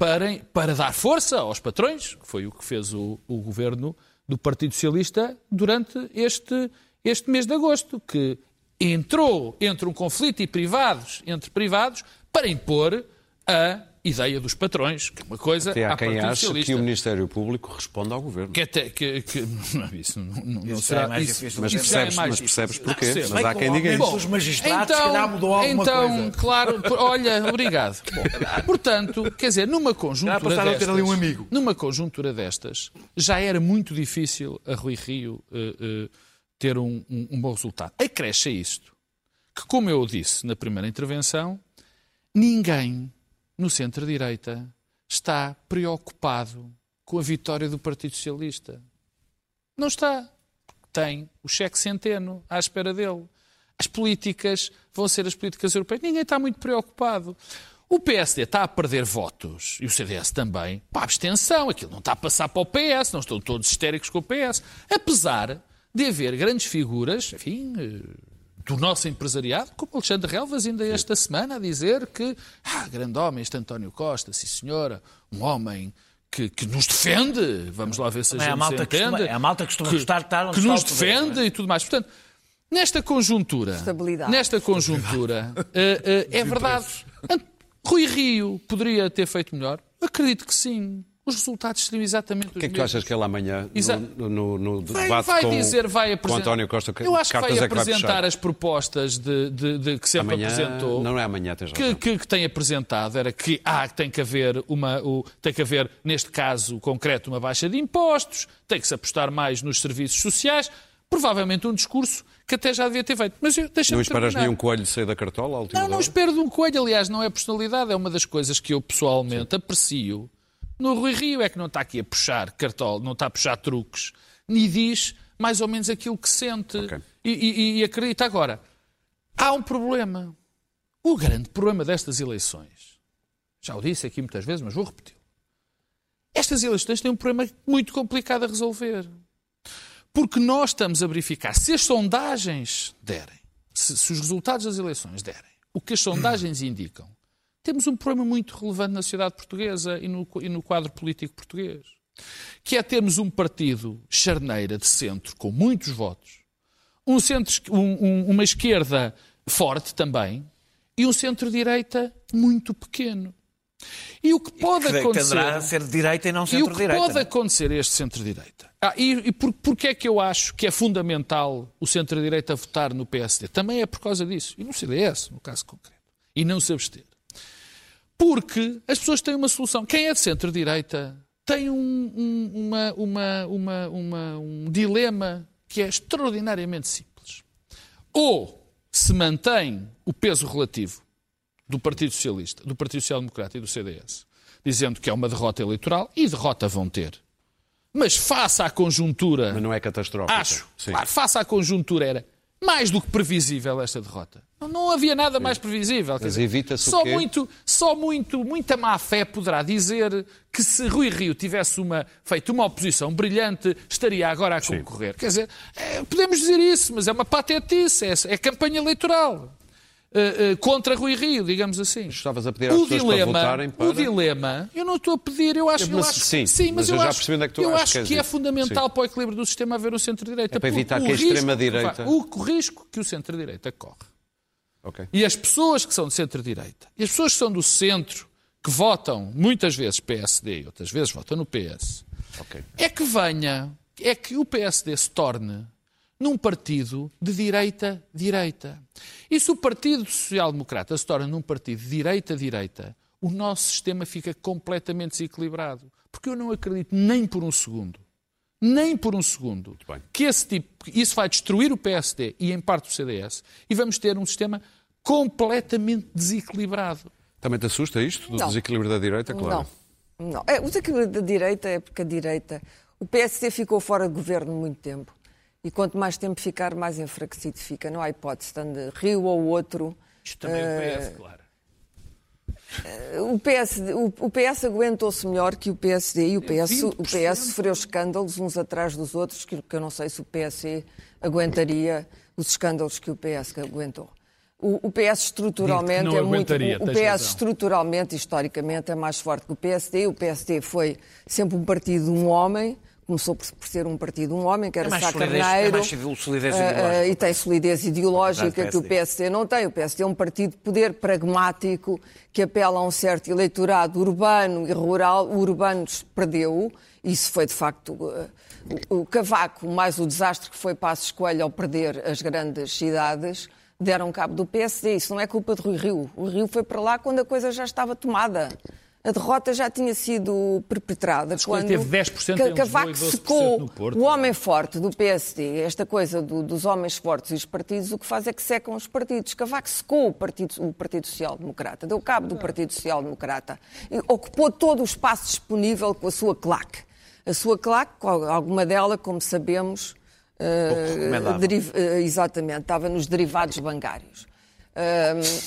para, para dar força aos patrões, que foi o que fez o, o governo do Partido Socialista durante este, este mês de agosto, que entrou entre um conflito e privados, entre privados, para impor a ideia dos patrões, que é uma coisa Até há quem acha que o Ministério Público responde ao Governo. Que até, que, que, não, isso não, não, não Isso será é mais isso- difícil. Mas já é percebes, mas percebes porquê. Percebo. Mas há quem diga isso. os magistrados, se calhar mudou alguma então, coisa. claro, por- olha, obrigado. Bom, portanto, quer dizer, numa conjuntura ter destas, ali um amigo. numa conjuntura destas, já era muito difícil a Rui Rio eh, eh, ter um, um- um bom resultado. Acresce a isto que, como eu disse na primeira intervenção, ninguém no centro-direita está preocupado com a vitória do Partido Socialista. Não está. Tem o cheque centeno à espera dele. As políticas vão ser as políticas europeias. Ninguém está muito preocupado. O PSD está a perder votos, e o CDS também, para a abstenção. Aquilo não está a passar para o PS, não estão todos histéricos com o PS. Apesar de haver grandes figuras, enfim, eh, do nosso empresariado, como Alexandre Relvas, ainda esta semana, a dizer que, ah, grande homem, este António Costa, sim senhora, um homem que, que nos defende, vamos lá ver se a Também gente é a malta se que costuma- entende, é a malta que costuma gostar de estar onde que nos poder, defende não é? e tudo mais. Portanto, nesta conjuntura, Estabilidade. nesta conjuntura, eh, eh, é verdade. Rui Rio poderia ter feito melhor? Acredito que sim. Os resultados seriam exatamente os O que é que tu mesmos. achas que ele amanhã, Exa- no, no, no Vai, debate vai com, dizer, vai com. António Costa, que Eu acho que vai é que vai apresentar puxar? as propostas de, de- de- que sempre Amanhã, apresentou. não é amanhã, tens que, razão. que, que tem apresentado era que ah, tem que haver uma o, tem que haver neste caso concreto uma baixa de impostos tem que se apostar mais nos serviços sociais provavelmente um discurso que até já devia ter feito mas eu Não esperas nenhum coelho sair da cartola não, não hora? espero de um coelho. Aliás, não é personalidade, é uma das coisas que eu pessoalmente aprecio. No Rui Rio é que não está aqui a puxar cartola, não está a puxar truques, nem diz mais ou menos aquilo que sente Ok. e, e- e acredita. Agora, há um problema. O grande problema destas eleições, já o disse aqui muitas vezes, mas vou repetir. Estas eleições têm um problema muito complicado a resolver. Porque nós estamos a verificar, se as sondagens derem, se, se os resultados das eleições derem, o que as sondagens indicam, temos um problema muito relevante na sociedade portuguesa e no, e no quadro político português. Que é termos um partido charneira de centro com muitos votos, um centro, um, um, uma esquerda forte também e um centro-direita muito pequeno. E o que pode que, acontecer. Que andará a ser de direita e não e o que centro-direita. pode não é? acontecer a este centro-direita? Ah, e e por, porquê é que eu acho que é fundamental o centro-direita votar no PSD? Também é por causa disso. E no CDS, no caso concreto. E não se abster. Porque as pessoas têm uma solução. Quem é de centro-direita tem um, um- uma- uma- uma- uma- um dilema que é extraordinariamente simples. Ou se mantém o peso relativo do Partido Socialista, do Partido Social Democrata e do CDS, dizendo que é uma derrota eleitoral, e derrota vão ter. Mas face à conjuntura, Mas não é catastrófico. acho, Sim. claro, face à conjuntura era mais do que previsível esta derrota. Não, havia nada mais previsível. Mas evita-se o só muito, só muito, muita má fé poderá dizer que se Rui Rio tivesse uma, feito uma oposição brilhante, estaria agora a concorrer. Quer dizer, é, podemos dizer isso, mas é uma patetice, é, é campanha eleitoral. eh, eh, contra Rui Rio, digamos assim. Estavas a pedir às o pessoas para dilema, votarem para- O dilema, eu não estou a pedir, eu acho, eu Mas acho sim, mas eu, eu já acho, percebi onde é que tu eu acho que que é fundamental Sim. para o equilíbrio do sistema haver um centro-direita. É para evitar o que a extrema-direita- o risco que o centro-direita corre Ok. e as pessoas que são de centro-direita e as pessoas que são do centro, que votam muitas vezes PSD e outras vezes votam no PS, Ok. é que venha, é que o PSD se torne num partido de direita-direita. E se o Partido Social Democrata se torna num partido de direita-direita, o nosso sistema fica completamente desequilibrado. Porque eu não acredito nem por um segundo, nem por um segundo, que esse tipo, isso vai destruir o PSD e em parte o CDS e vamos ter um sistema completamente desequilibrado. Também te assusta isto, do Não. desequilíbrio da direita? Claro. Não, não. É, o desequilíbrio da direita é porque a direita. O PSD ficou fora de governo muito tempo. E quanto mais tempo ficar, mais enfraquecido fica. Não há hipótese, tanto de Rio ou outro. Isto também Eh, o PS, claro. O PS, o, o PS aguentou-se melhor que o PSD e o PS, 20%. o PS sofreu escândalos uns atrás dos outros, que, que eu não sei se o PS aguentaria os escândalos que o PS aguentou. O, o PS estruturalmente é muito. O tens PS razão. estruturalmente, historicamente, é mais forte que o PSD. O PSD foi sempre um partido de um homem. Começou por, por ser um partido um homem, que era É Sá Carneiro. é solidez ideológica. e tem solidez ideológica que o PSD não tem. O PSD é um partido de poder pragmático que apela a um certo eleitorado urbano e rural. O urbano perdeu. Isso foi, de facto, o, o Cavaco, mais o desastre que foi Passos Coelho ao perder as grandes cidades, deram cabo do PSD. Isso não é culpa de Rui Rio. O Rio foi para lá quando a coisa já estava tomada. A derrota já tinha sido perpetrada. Coelho quando teve 10% em Ca- Lisboa Cavaco e 12% secou no Porto. o homem forte do PSD, esta coisa do- dos homens fortes e os partidos, o que faz é que secam os partidos. Cavaco secou o Partido, o partido Social Democrata, deu cabo do Partido Social Democrata, e ocupou todo o espaço disponível com a sua claque. A sua claque, alguma dela, como sabemos, eh, recomendável. deriv- eh, exatamente, estava nos derivados bancários.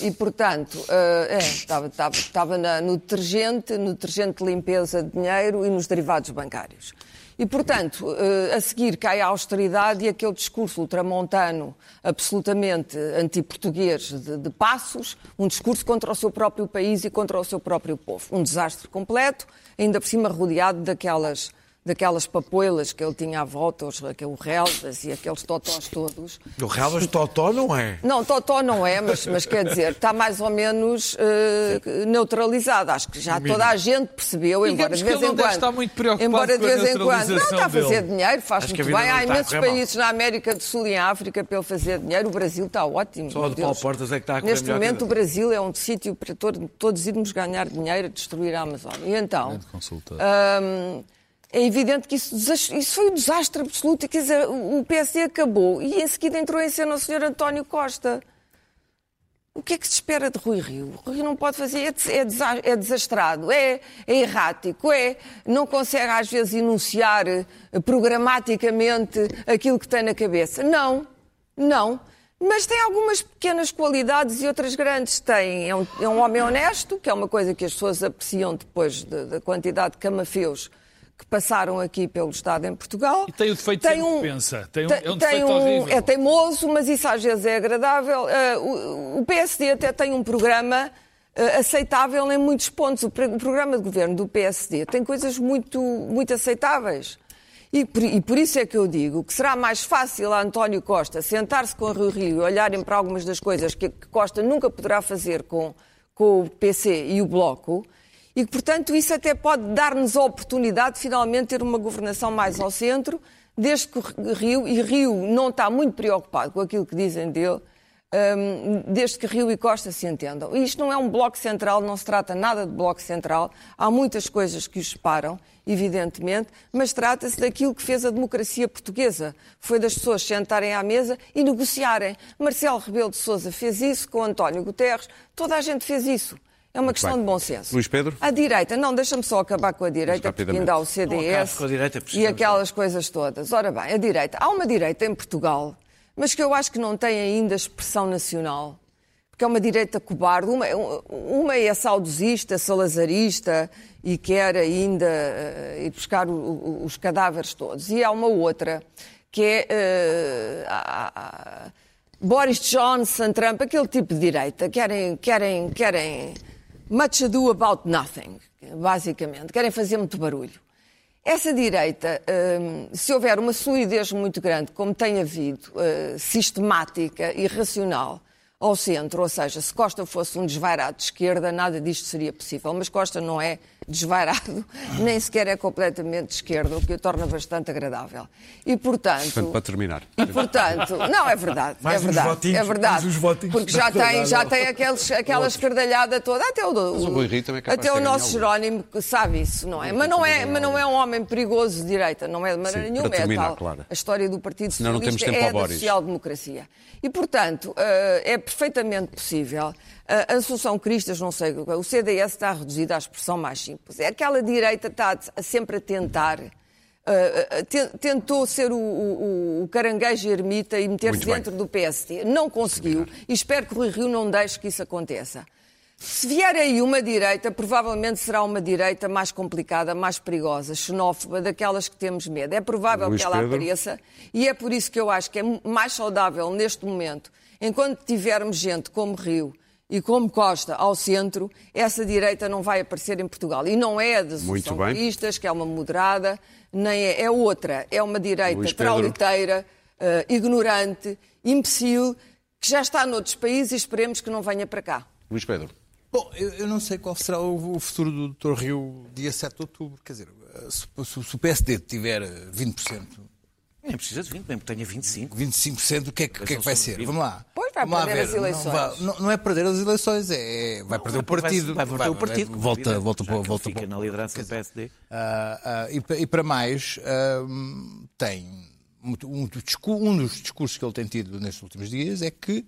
E, portanto, é, estava, no detergente, no detergente de limpeza de dinheiro e nos derivados bancários. E, portanto, ah, a seguir cai a austeridade e aquele discurso ultramontano, absolutamente anti-português de, de passos, um discurso contra o seu próprio país e contra o seu próprio povo. Um desastre completo, ainda por cima rodeado daquelas daquelas papoilas que ele tinha à volta, os, aquele relvas e aqueles totós todos. O Relvas Totó não é. Não, Totó não é, mas, mas quer dizer, está mais ou menos eh, neutralizado. Acho que já toda a gente percebeu, embora Digamos de que vez ele em quando. estar muito preocupado embora de com a vez em quando. Não, está a fazer dele. dinheiro, faz Acho muito vida bem. Há está imensos mal. países na América do Sul e em África para ele fazer dinheiro. O Brasil está ótimo. Só de Paulo. Portas é que está a Neste momento, a- o Brasil é um sítio para todo- todos irmos ganhar dinheiro a destruir a Amazónia. E então. consultor. Hum, é evidente que isso, isso foi um desastre absoluto. Quer dizer, o PSD acabou e em seguida entrou em cena o Sr. António Costa. O que é que se espera de Rui Rio? Rui não pode fazer, é, é é desastrado, é, é errático, é, não consegue às vezes enunciar eh, programaticamente aquilo que tem na cabeça. Não, não. Mas tem algumas pequenas qualidades e outras grandes. Tem, é um, é um homem honesto, que é uma coisa que as pessoas apreciam depois de- da quantidade de camafeus que passaram aqui pelo Estado em Portugal. E tem o defeito de ser um pensa. Tem um- é um defeito horrível. É teimoso, mas isso às vezes é agradável. Ah, o, o PSD até tem um programa ah, aceitável em muitos pontos. O, o programa de governo do PSD tem coisas muito, muito aceitáveis. E por, e por isso é que eu digo que será mais fácil a António Costa sentar-se com o Rio Rio e olharem para algumas das coisas que, que Costa nunca poderá fazer com, com o PC e o Bloco, e que, portanto, isso até pode dar-nos a oportunidade de finalmente ter uma governação mais ao centro, desde que Rio, e Rio não está muito preocupado com aquilo que dizem dele, hum, desde que Rio e Costa se entendam. Isto não é um bloco central, não se trata nada de bloco central. Há muitas coisas que os separam, evidentemente, mas trata-se daquilo que fez a democracia portuguesa. Foi das pessoas sentarem à mesa e negociarem. Marcelo Rebelo de Sousa fez isso com António Guterres, toda a gente fez isso. É uma questão bem. de bom senso. Luís Pedro? A direita, não, deixa-me só acabar com a direita, porque ainda há o CDS com a direita, e aquelas coisas todas. Ora bem, a direita. Há uma direita em Portugal, mas que eu acho que não tem ainda expressão nacional. Porque é uma direita cobarde. Uma, uma é saudosista, salazarista e quer ainda eh, ir buscar o- o- os cadáveres todos. E há uma outra que é eh, a- a- Boris Johnson, Trump, aquele tipo de direita. Querem, querem, querem much ado about nothing, basicamente. Querem fazer muito barulho. Essa direita, hum, se houver uma solidez muito grande, como tem havido, eh, sistemática e racional ao centro, ou seja, se Costa fosse um desvairado de esquerda, nada disto seria possível. Mas Costa não é desvairado, nem sequer é completamente de esquerda, o que o torna bastante agradável. E, Portanto, portanto, para terminar. e portanto, não, é verdade, Mais é uns verdade, votinhos, é verdade. mais uns votinhos. Porque já tem, já tem aqueles, aquela escardalhada toda, até o, o também é até o nosso. Jerónimo sabe isso, não é? Mas não é, mas não é um homem perigoso de direita, não é de maneira Sim, nenhuma, para é terminar, tal. claro. A história do Partido Senão não temos Socialista tempo é da social-democracia. E, portanto, eh, é perfeitamente possível. A Assunção Cristas, não sei, o CDS está reduzido à expressão mais simples. É aquela direita que está sempre a tentar. ten- tentou ser o, o- o caranguejo ermita e meter-se dentro do PST. Não conseguiu e espero que o Rui Rio não deixe que isso aconteça. Se vier aí uma direita, provavelmente será uma direita mais complicada, mais perigosa, xenófoba, daquelas que temos medo. É provável Luís que ela Pedro. apareça e é por isso que eu acho que é mais saudável neste momento, enquanto tivermos gente como Rio e como Costa ao centro, essa direita não vai aparecer em Portugal. E não é a bem. socialistas, que é uma moderada, nem é, é outra. É uma direita trauliteira, eh, ignorante, imbecil, que já está noutros países e esperemos que não venha para cá. Luís Pedro. Bom, eu, eu não sei qual será o, o futuro do Dr. Rio dia 7 de outubro. Quer dizer, se, se- se o PSD tiver eh, 20%, Nem precisa de 20, mesmo que tenha 25. 25%, o que é que, o que, é que vai ser? Vamos lá. Pois vai Vamos perder ver. as eleições. Não, vai- não- não é perder as eleições, é, vai perder o Vai- partido. Vai voltar o partido. Volta, volta, para- volta, fica para- na liderança do PSD. Ah, ah, e, e para mais, ah, tem muito- um, um dos discursos que ele tem tido nestes últimos dias é que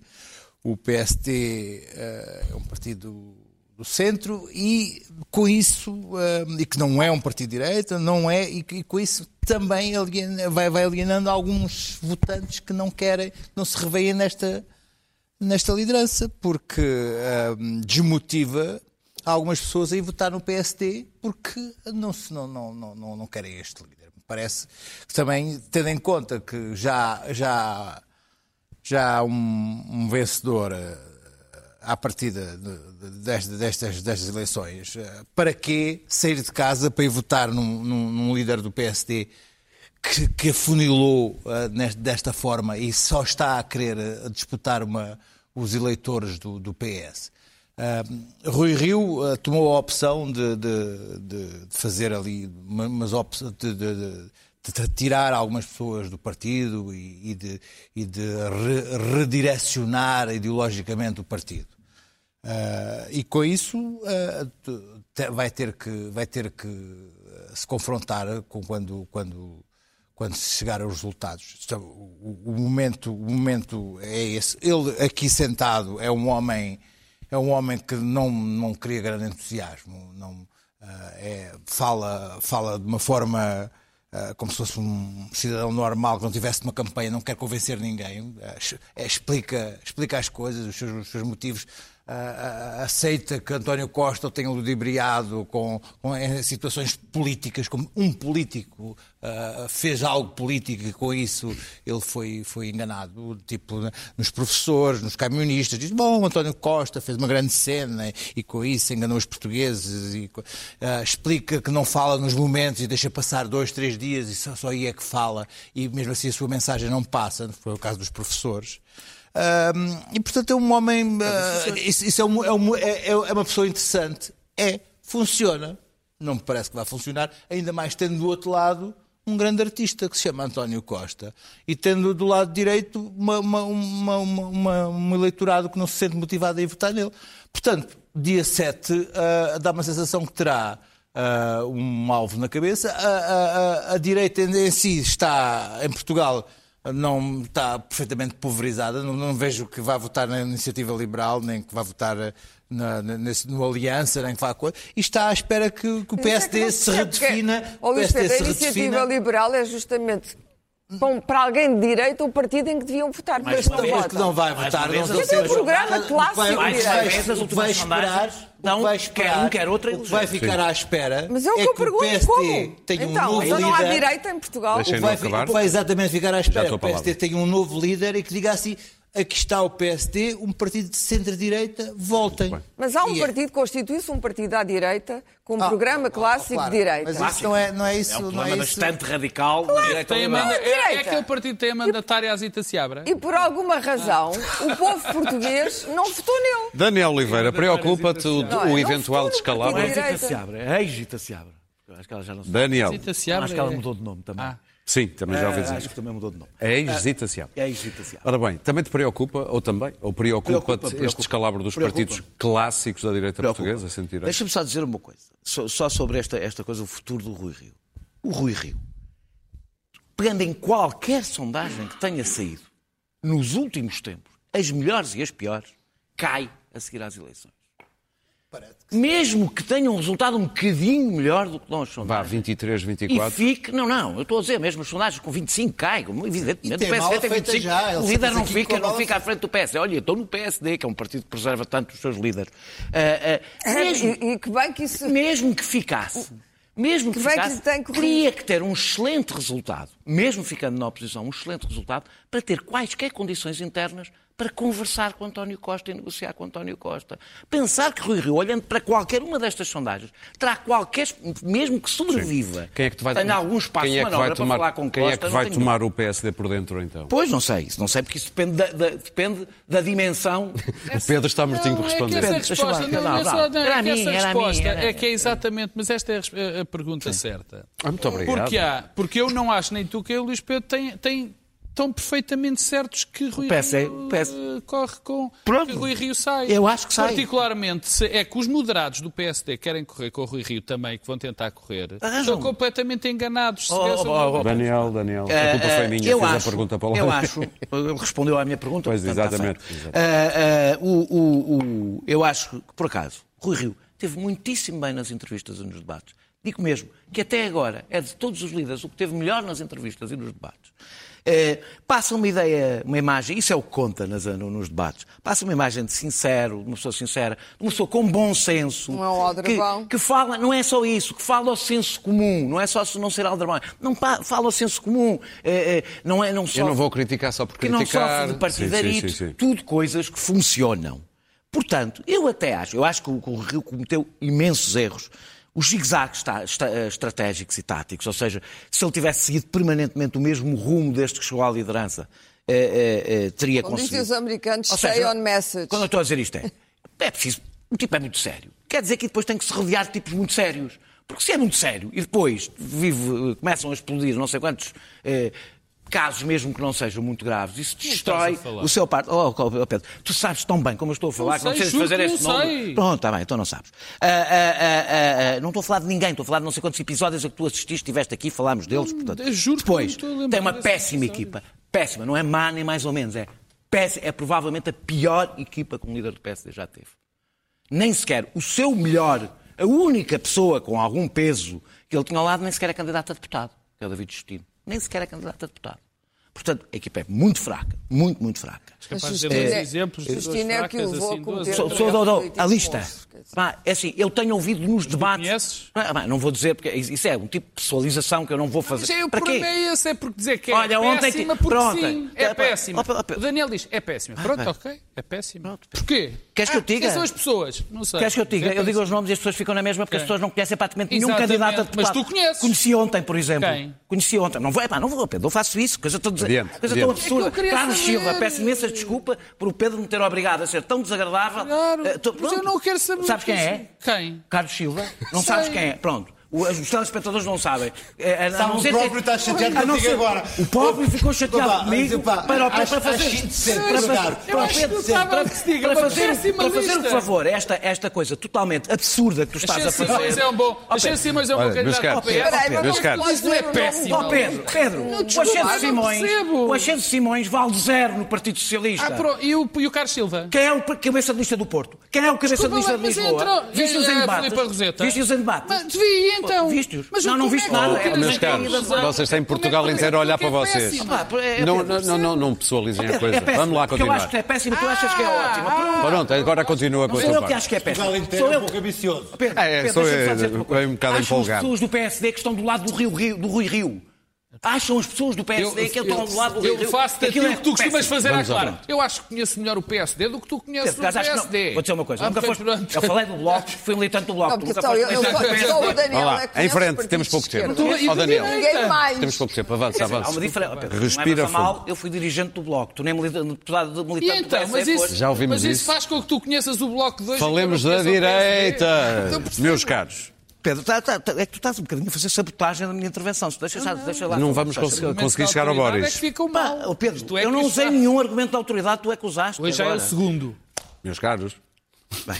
o PSD é um partido do centro e com isso, ah, e que não é um partido de direita, não é, e, e com isso também aliena- vai, vai alienando alguns votantes que não querem, não se reveem nesta, nesta liderança, porque ah, desmotiva algumas pessoas a ir votar no PSD porque não, não, não, não, não querem este líder. Me parece que também, tendo em conta que já, já, já há um, um vencedor eh, à partida de- de- destas, destas, destas eleições, eh, para que sair de casa para ir votar num, num- num líder do PSD que, que afunilou neste- desta forma e só está a querer eh, disputar uma, os eleitores do, do PS? Uh, Rui Rio uh, tomou a opção de, de- de- fazer ali uma- umas opções de, de- de- tirar algumas pessoas do partido e, e de, e de re- redirecionar ideologicamente o partido. Uh, e com isso uh, te- vai ter que, vai ter que uh, se confrontar com quando, quando, quando se chegar aos resultados. Então, o, o momento, o momento é esse. Ele aqui sentado é um homem, é um homem que não, não cria grande entusiasmo. Não, uh, é, fala, fala de uma forma ah, como se fosse um cidadão normal que não tivesse uma campanha, não quer convencer ninguém, ah, é, explica, explica as coisas, os seus, os seus motivos, ah, aceita que António Costa tenha ludibriado com, com em situações políticas, como um político ah, fez algo político e com isso ele foi, foi enganado, tipo né, nos professores, nos camionistas, diz, bom, António Costa fez uma grande cena e com isso enganou os portugueses e ah, explica que não fala nos momentos e deixa passar dois, três dias e só, só aí é que fala e mesmo assim a sua mensagem não passa, foi o caso dos professores. E portanto é um homem. ah, isso isso é, um- é um- é- é uma pessoa interessante. É, funciona. Não me parece que vai funcionar, ainda mais tendo do outro lado um grande artista que se chama António Costa e tendo do lado direito uma, uma- uma- uma- um eleitorado que não se sente motivado a ir votar nele. Portanto, dia 7 ah, dá uma sensação que terá ah, um alvo na cabeça. A, a- a- a direita em si está, em Portugal, não está perfeitamente pulverizada. Não, não vejo que vá votar na iniciativa liberal, nem que vá votar eh, na, na, nesse- no Aliança, nem que vá coisa. E está à espera que, que o PSD se redefina. Ó, o PSD Pedro, a iniciativa redefina. liberal é justamente bom, para alguém de direita o partido em que deviam votar. Mas não vez, que não vai votar. vez, não é um programa que clássico que de vai- direita. o que vai esperar, sondagens o que dão vai quer esperar, um, quer outro o que vai ficar à espera Mas é o que é eu que o pergunto, PSD como? tenha um então, novo então não há direita em Portugal. O que vai, que vai exatamente ficar à espera. estou O PSD tem um novo líder e que diga assim: aqui está o PSD, um partido de centro-direita, voltem. Mas há um E é- partido, constitui-se um partido à direita, com um Ah, programa ah, clássico claro, de direita. Mas isso não é, não é isso. É um não problema é isso. bastante radical da direita Tem a liberal. manda- é, é aquele partido que tem a mandatária Azita Seabra? E por alguma razão, o povo português não votou nele. Daniel Oliveira, preocupa-te o, Não, é, o não eventual descalabro? Não é Direita. Zita Seabra, é a ex-Zita Seabra. Acho que ela já não se... Daniel. Azita Seabra Acho que ela é- mudou de nome também. Ah. Sim, também já ouvi É, dizer. acho que também mudou de nome. É Seabra. É Seabra. Ora bem, também te preocupa, ou também, ou preocupa-te Preocupa, este preocupa. descalabro dos Preocupa. partidos clássicos da direita portuguesa, direita? Deixa-me só dizer uma coisa, só, só sobre esta, esta coisa, o futuro do Rui Rio. O Rui Rio, pegando em qualquer sondagem que tenha saído nos últimos tempos, as melhores e as piores, cai a seguir às eleições. Mesmo que tenha um resultado um bocadinho melhor do que dão as Vá, sondagens. 23, E 24. fique, não, não, eu estou a dizer, mesmo as sondagens com 25 caem, como evidentemente E tem o PSD tem feita 25, já, o líder não fica, não fica à frente do PSD. Olha, eu estou no PSD, que é um partido que preserva tanto os seus líderes. Ah, ah, mesmo, E, e que bem que isso. mesmo que ficasse, mesmo que Que que ficasse, corrido. teria que ter um excelente resultado, mesmo ficando na oposição, um excelente resultado, para ter quaisquer condições internas para conversar com António Costa e negociar com António Costa. Pensar que Rui Rio, olhando para qualquer uma destas sondagens, terá qualquer, mesmo que sobreviva, Quem é que vai, tenha algum espaço quem de é que vai para tomar, falar com Quem Costa, é que não vai tomar o PSD por dentro, então? Pois, não sei, isso não sei, porque isso depende da, da- depende da dimensão. O Pedro está mortinho Não, por é que responder. resposta, não, não, é não. não, é Era a que essa minha, era a resposta minha, era- é que é exatamente, mas esta é a a, pergunta certa. Ah, muito obrigado. Porque, há, porque eu não acho, nem tu, que o Luís Pedro tem, tem, estão perfeitamente certos que Rui PS é- Rio PS. eh, corre com Pronto. que Rui Rio sai. Eu acho que sai. Particularmente, se é que os moderados do PSD querem correr com o Rui Rio também, que vão tentar correr, Arranjam. estão completamente enganados. Se Oh, tivessem oh, oh, oh. Daniel, Daniel, a culpa foi minha, Eh, eu fiz acho, a pergunta para lá. Eu acho, ele respondeu à minha pergunta. Pois, portanto, está exatamente, exatamente. Ah, ah, o- o- o- eu acho que, por acaso, Rui Rio teve muitíssimo bem nas entrevistas e nos debates. Digo mesmo que até agora é de todos os líderes o que teve melhor nas entrevistas e nos debates. Eh, passa uma ideia, uma imagem, isso é o que conta nas- no- nos debates. Passa uma imagem de sincero, de uma pessoa sincera, de uma pessoa com bom senso. Não é um aldrabão. que, que fala, não é só isso, que fala ao senso comum, não é só se não ser aldrabão, não pa- fala ao senso comum, eh, eh, não é, não só Eu não vou criticar só por que não sofre de partidarito, Sim, sim, sim, sim. tudo coisas que funcionam. Portanto, eu até acho, eu acho que o, que o Rio cometeu imensos erros. Os esta- eh, estratégicos e táticos, ou seja, se ele tivesse seguido permanentemente o mesmo rumo desde que chegou à liderança, eh, eh, eh, teria Como dizem conseguido. os americanos, Ou stay seja, on message. Quando eu estou a dizer isto é, é preciso, o tipo é muito sério. Quer dizer que depois tem que se rodear de tipos muito sérios. Porque se é muito sério e depois vive, começam a explodir não sei quantos eh, casos, mesmo que não sejam muito graves, isso destrói a falar? o seu parte. Oh, oh, Pedro, tu sabes tão bem como eu estou a falar Não que não sei, fazer este não nome. sei. Pronto, está bem, então não sabes. Ah, ah, ah, não estou a falar de ninguém, estou a falar de não sei quantos episódios a que tu assististe, estiveste aqui, falámos deles. Portanto, eu juro depois, tem uma péssima equipa. Péssima, não é má nem mais ou menos, é péssima, é provavelmente a pior equipa que um líder do PSD já teve. Nem sequer o seu melhor, a única pessoa com algum peso que ele tinha ao lado, nem sequer é candidato a deputado. que é o David Justino. Nem sequer é candidato a deputado. Portanto, a equipa é muito fraca, muito, muito fraca. capaz de Justino dizer dois é- exemplos de duas é que fracas, o vou assim, duas- cometer Sou, sou, político a lista. dizer. Pá, é assim, eu tenho ouvido nos debates. conheces? Ah, pá, não vou dizer, porque isso é um tipo de pessoalização que eu não vou fazer. Mas é, o Para problema quê? é esse, é porque dizer que é Olha, ontem péssima, ti- porque pronto. sim, é É, péssima. O Daniel diz, é péssima. Pronto, pá. ok, é péssima. Porquê? Queres que eu Ah, diga? Quem são as pessoas? Não sei. Queres que eu diga? É Eu digo os nomes e as pessoas ficam na mesma porque as Quem? pessoas não conhecem praticamente nenhum Exatamente, candidato a mas deputado. tu conheces. Conheci ontem, por exemplo. Quem? Conheci ontem. Não vou, epá, não vou, Pedro, não faço isso. Coisa tão, Adiante, coisa tão adiante. absurda. É que eu queria Carlos saber. Silva, peço imensas desculpa por o Pedro me ter obrigado a ser tão desagradável. Claro, Eh, tô- mas eu não quero saber Sabes quem é? Quem? Carlos Silva. Não Sei. sabes quem é? Pronto. O- Os telespectadores não sabem. É, a Sabe, não o ser próprio que- está chateado a contigo ser- agora. O próprio ficou chateado Opa, comigo opa, para, para, acho- para fazer. acho indecente, para Pedro fazer- para gostava para- fazer, para fazer um lista. favor, esta, esta coisa totalmente absurda que tu estás a Achei fazer. Simões é um bom. Achei Pedro, Simões é um bom candidato ao PS. Meus caros. Isso é o péssimo. Do- Pedro, Pedro, o não Simões, o Axente Simões vale zero no Partido Socialista. Ah, e, o, e o Carlos Silva? Quem é o cabeça de lista do Porto? Quem é o cabeça de lista de Lisboa? Viste-os em Roseta? Viste-os em debates? Então. Viste-os? Mas Não, não viste é nada. É, meus caros, vocês têm é Portugal tu inteiro a olhar para vocês. Ah, Não, é- não, não, não, não pessoalizem a coisa. Vamos lá porque eu acho continuar. que é péssimo, tu achas que é ótimo. Pronto. Pronto, agora continua com a Sou eu tua que parte. acho que é péssimo. Portugal inteiro Sou é eu. um pouco ambicioso. Pedro, É, sou eu, um bocado empolgado. as pessoas do PSD que estão do lado do, Rio, Rio- do Rui Rio. Acham as pessoas do PSD que estão do lado do eu Rio. faço aquilo aquilo que tu costumas fazer à ao clara. Eu acho que conheço melhor o PSD do que tu conheces o PSD. Vou dizer uma coisa. Ah, nunca foste, eu falei do Bloco, fui militante do Bloco. Não, nunca só, eu, eu, do só, o Daniel é em frente, os temos pouco tempo. esquerda. Ó, Daniel. Ninguém mais. Temos pouco tempo, avança, dizer, Há avança. uma diferença. Respira fundo. mal, eu fui dirigente do Bloco. Tu nem militante, deputado de E militante do então, PSD mas isso. Já ouvimos mas isso isso. faz com que tu conheças o Bloco 2 Falemos da direita, meus caros. Pedro, tá- tá- tá- é que tu estás um bocadinho a fazer sabotagem da minha intervenção. Deixa, deixa lá. Não vamos conseguir, conseguir chegar ao É Boris. que ficam Pá, mal. ó Pedro, Tu é eu que não usei nenhum argumento de autoridade, tu é que usaste. Hoje já é o segundo. Meus caros. Bem,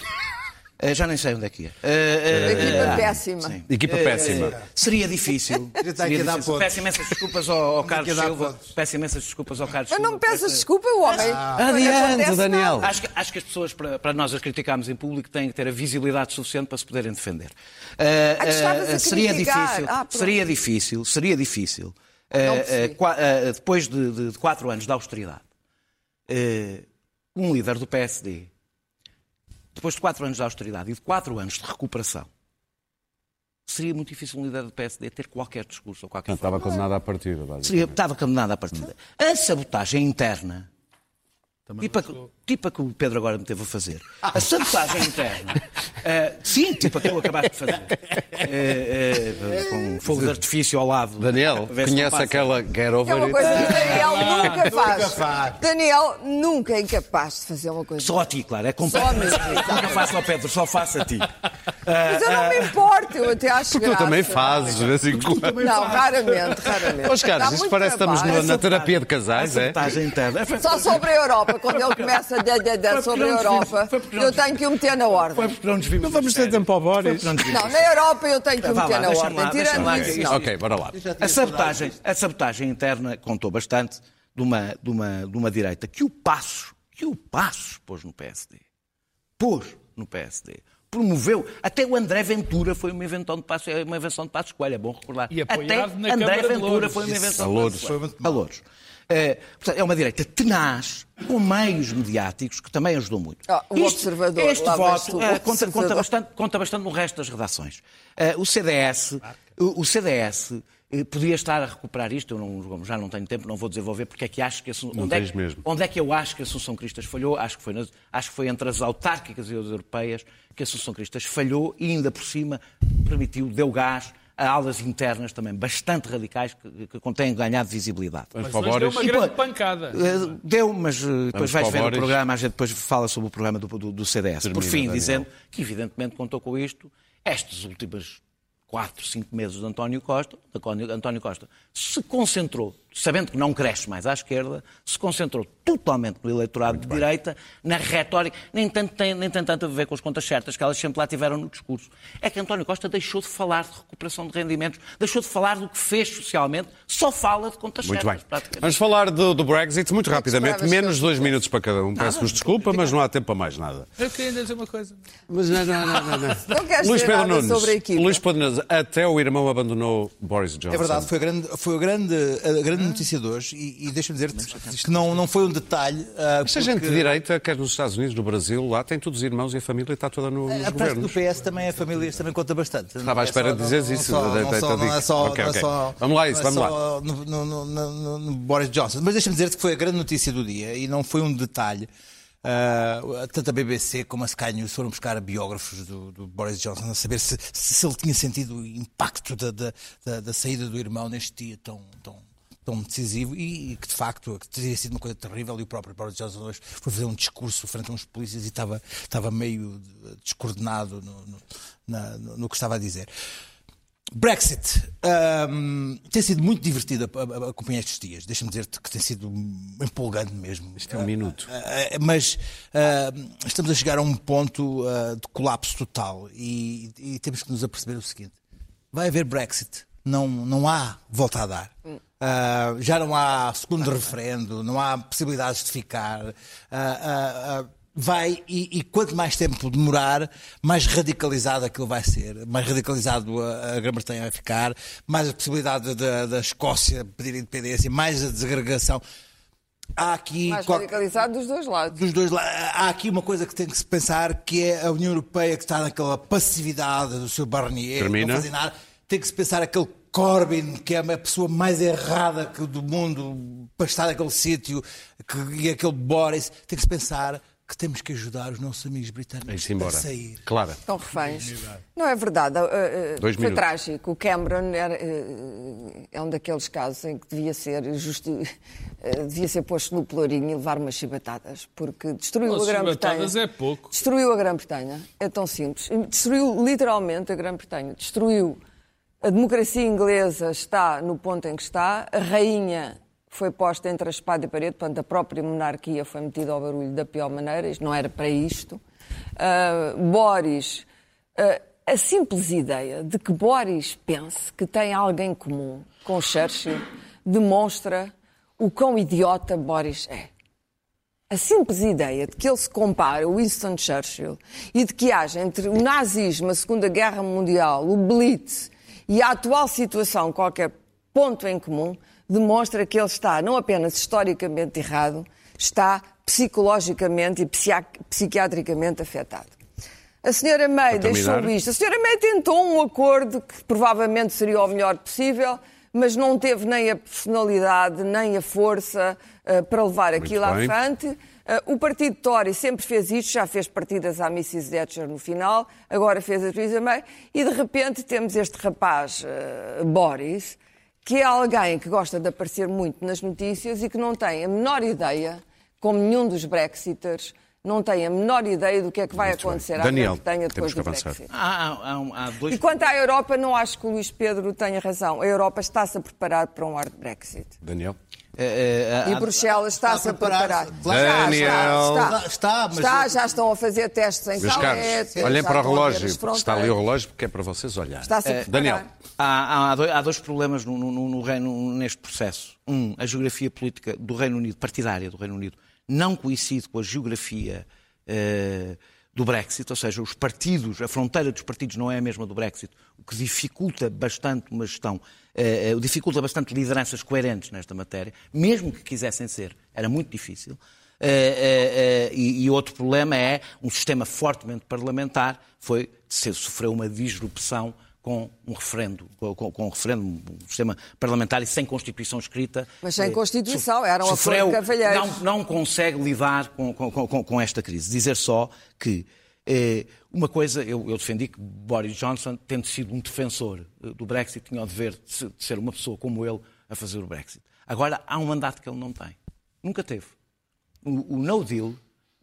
já nem sei onde é que é. Eh, eh, Equipa eh, péssima. sim. Equipa péssima. Seria difícil. Está Seria aqui a dar difícil. Peço imensas desculpas ao, ao Carlos Silva. Peço imensas desculpas ao Carlos Eu Silva. não me peço desculpa, o homem. Adiante, Acontece Daniel. Acho que, acho que as pessoas, para, para nós as criticarmos em público, têm que ter a visibilidade suficiente para se poderem defender. Eh, Ah, eh, seria difícil, Ah, seria difícil, seria difícil, eh, eh, eh, depois de, de- de quatro anos de austeridade, eh, um líder do PSD, depois de quatro anos de austeridade e de quatro anos de recuperação, seria muito difícil um líder do PSD ter qualquer discurso ou qualquer Portanto, estava condenado à partida. Seria, estava condenado à partida. A sabotagem interna, tipo a, que- tipo a que o Pedro agora me teve a fazer, a sabotagem interna, eh, sim, tipo a que tu acabaste de fazer, eh, eh, com fogo de artifício ao lado. Daniel, conhece aquela Get É Over uma It? coisa que o Daniel nunca faz. faz. Daniel nunca é incapaz de fazer uma coisa. Só a ti, claro, é completamente. Nunca faço ao Pedro, só faço a ti. Mas eu não me importo, eu até acho Porque tu também fazes, de vez em quando. Não, raramente, raramente. Os caras, isto parece que estamos na, na terapia de casais, A é? sabotagem interna. Só sobre a Europa, quando ele começa a Foi sobre a Europa, foi eu tenho que o meter na Foi ordem. porque não nos vimos. Não vamos ter tempo ao Foi Boris. não na Europa eu tenho que o meter na ordem. Tirando isso, não. Ok, bora lá. A sabotagem, a sabotagem interna contou bastante de uma, de uma, de uma direita que o Passos, que o Passos pôs no PSD. Pôs no PSD. Promoveu. Até o André Ventura foi uma invenção de Passos, é uma invenção de Passos Coelho, é bom recordar. E apoiado Até na André Câmara de Ventura foi uma invenção A de. Passos Foi muito A Louros. É, portanto, é uma direita tenaz, com meios mediáticos, que também ajudou muito. Ah, o Observador, este voto eh, conta, conta, bastante, conta bastante no resto das redações. Eh, o CDS, o, o CDS eh, podia estar a recuperar isto, eu não- já não tenho tempo, não vou desenvolver, porque é que acho que Assun- Não onde, é que, mesmo. onde é que eu acho que a Assunção Cristas falhou? Acho que foi, nas- acho que foi entre as autárquicas e as europeias que a Assunção Cristas falhou e ainda por cima permitiu, deu gás a alas internas também bastante radicais que, que têm ganhado visibilidade. Mas hoje deu uma grande pancada. Eh, Deu, mas eh, depois vais ver o programa, a gente depois fala sobre o programa do, do- do CDS. Por Termina, fim, Daniel. dizendo que evidentemente contou com isto, estas últimas quatro, cinco meses de António Costa, António, António Costa se concentrou, sabendo que não cresce mais à esquerda, se concentrou totalmente no eleitorado de direita, na retórica, nem tanto, tem, nem tem tanto a ver com as contas certas que elas sempre lá tiveram no discurso. É que António Costa deixou de falar de recuperação de rendimentos, deixou de falar do que fez socialmente, só fala de contas Muito certas. bem. praticamente. Vamos falar do, do Brexit muito rapidamente. Menos dois minutos para cada um. Peço-vos desculpa, mas não há tempo para mais nada. Eu queria ainda dizer uma coisa. Mas não, não, não, não. não. Não Luís Pedro Nunes. sobre a equipa? Luís Pedro Nunes, até o irmão abandonou Boris Johnson. É verdade, foi a grande, foi a grande, a grande notícia de hoje e, e deixa-me dizer-te que não, não foi um detalhe. ah, Esta gente de direita, quer nos Estados Unidos, no Brasil, lá tem todos os irmãos e a família está toda no, nos A parte do. PS também é família, também conta bastante. Estava à espera de dizeres isso. É é Vamos lá isso, é vamos No, no- no- no- no Boris Johnson. Mas deixa-me dizer-te que foi a grande notícia do dia e não foi um detalhe. Ah, tanto a BBC como a Sky News foram buscar biógrafos do, do Boris Johnson a saber se, se ele tinha sentido o impacto da, da, da- da saída do irmão neste dia tão, tão, tão decisivo e, e que de facto teria sido uma coisa terrível e o próprio Boris Johnson hoje foi fazer um discurso frente a uns polícias e estava, estava meio descoordenado no, no, na- no- no que estava a dizer. Brexit ahm, tem sido muito divertido acompanhar estes dias. Deixa-me dizer-te que tem sido empolgante mesmo. Isto é um minuto. mas ah, estamos a chegar a um ponto de colapso total e, e temos que nos aperceber o seguinte: vai haver Brexit, não, não há volta a dar. Já não há segundo referendo, não há possibilidades de ficar. Vai e, e quanto mais tempo demorar, mais radicalizado aquilo vai ser, mais radicalizado a, a Grã-Bretanha vai ficar, mais a possibilidade da, da Escócia pedir independência, mais a desagregação. Há aqui Mais qual- radicalizado dos dois lados. dos dois lados. Há aqui uma coisa que tem que se pensar que é a União Europeia que está naquela passividade do seu Barnier, Termina. não fazer nada. Tem que se pensar aquele Corbyn, que é a pessoa mais errada que do mundo para estar naquele sítio, que- e aquele Boris. Tem que se pensar que temos que ajudar os nossos amigos britânicos a sair. Clara. Estão reféns. Não é verdade. Uh, uh, Dois foi minutos. trágico. O Cameron era, uh, é um daqueles casos em que devia ser, justi... uh, devia ser posto no pelourinho e levar umas chibatadas, porque destruiu Umas a Grã-Bretanha. chibatadas é pouco. Destruiu a Grã-Bretanha. É tão simples. Destruiu literalmente a Grã-Bretanha. Destruiu. A democracia inglesa está no ponto em que está. A rainha foi posta entre a espada e a parede, portanto, a própria monarquia foi metida ao barulho da pior maneira. Isto não era para isto. Ah, Boris, ah, a simples ideia de que Boris pense que tem alguém comum com Churchill demonstra o quão idiota Boris é. A simples ideia de que ele se compare ao Winston Churchill e de que haja entre o nazismo, a Segunda Guerra Mundial, o Blitz e a atual situação qualquer ponto em comum, demonstra que ele está não apenas historicamente errado, está psicologicamente e psiquiatricamente afetado. A senhora May deixou isto. A senhora May tentou um acordo que provavelmente seria o melhor possível, mas não teve nem a personalidade, nem a força eh, para levar aquilo à frente. Eh, o partido Tory sempre fez isto, já fez partidas à Mrs. Thatcher no final, agora fez a Theresa May, e de repente temos este rapaz, eh, Boris, que é alguém que gosta de aparecer muito nas notícias e que não tem a menor ideia, como nenhum dos Brexiters, não tem a menor ideia do que é que vai acontecer à Daniel, Grã-Bretanha depois temos que do avançar. Brexit. Há, há- há dois E quanto à Europa, não acho que o Luís Pedro tenha razão. A Europa está-se a preparar para um hard Brexit. Daniel. Eh, eh, E há- Bruxelas está-se a preparar. Daniel. Está, Está, está, mas- Está, já estão a fazer testes em Salete, olhem para o relógio. Está ali o relógio porque é para vocês olharem. Daniel. Há, há dois, há dois problemas no, no- no Reino, neste processo. Um, a geografia política do Reino Unido, partidária do Reino Unido, não coincide com a geografia eh, do Brexit, ou seja, os partidos, a fronteira dos partidos não é a mesma do Brexit, o que dificulta bastante uma gestão, eh, dificulta bastante lideranças coerentes nesta matéria, mesmo que quisessem ser, era muito difícil. Eh, eh, eh, e, e outro problema é um sistema fortemente parlamentar, foi, se- sofreu uma disrupção com um referendo, com, com- um referendo, um sistema parlamentar e sem Constituição escrita. Mas sem Constituição, era um sofreu, não, não consegue lidar com, com- com- com esta crise. Dizer só que uma coisa, eu, eu defendi que Boris Johnson, tendo sido um defensor eh, do Brexit, tinha o dever de se- de ser uma pessoa como ele a fazer o Brexit. Agora, há um mandato que ele não tem. Nunca teve. O, o no deal,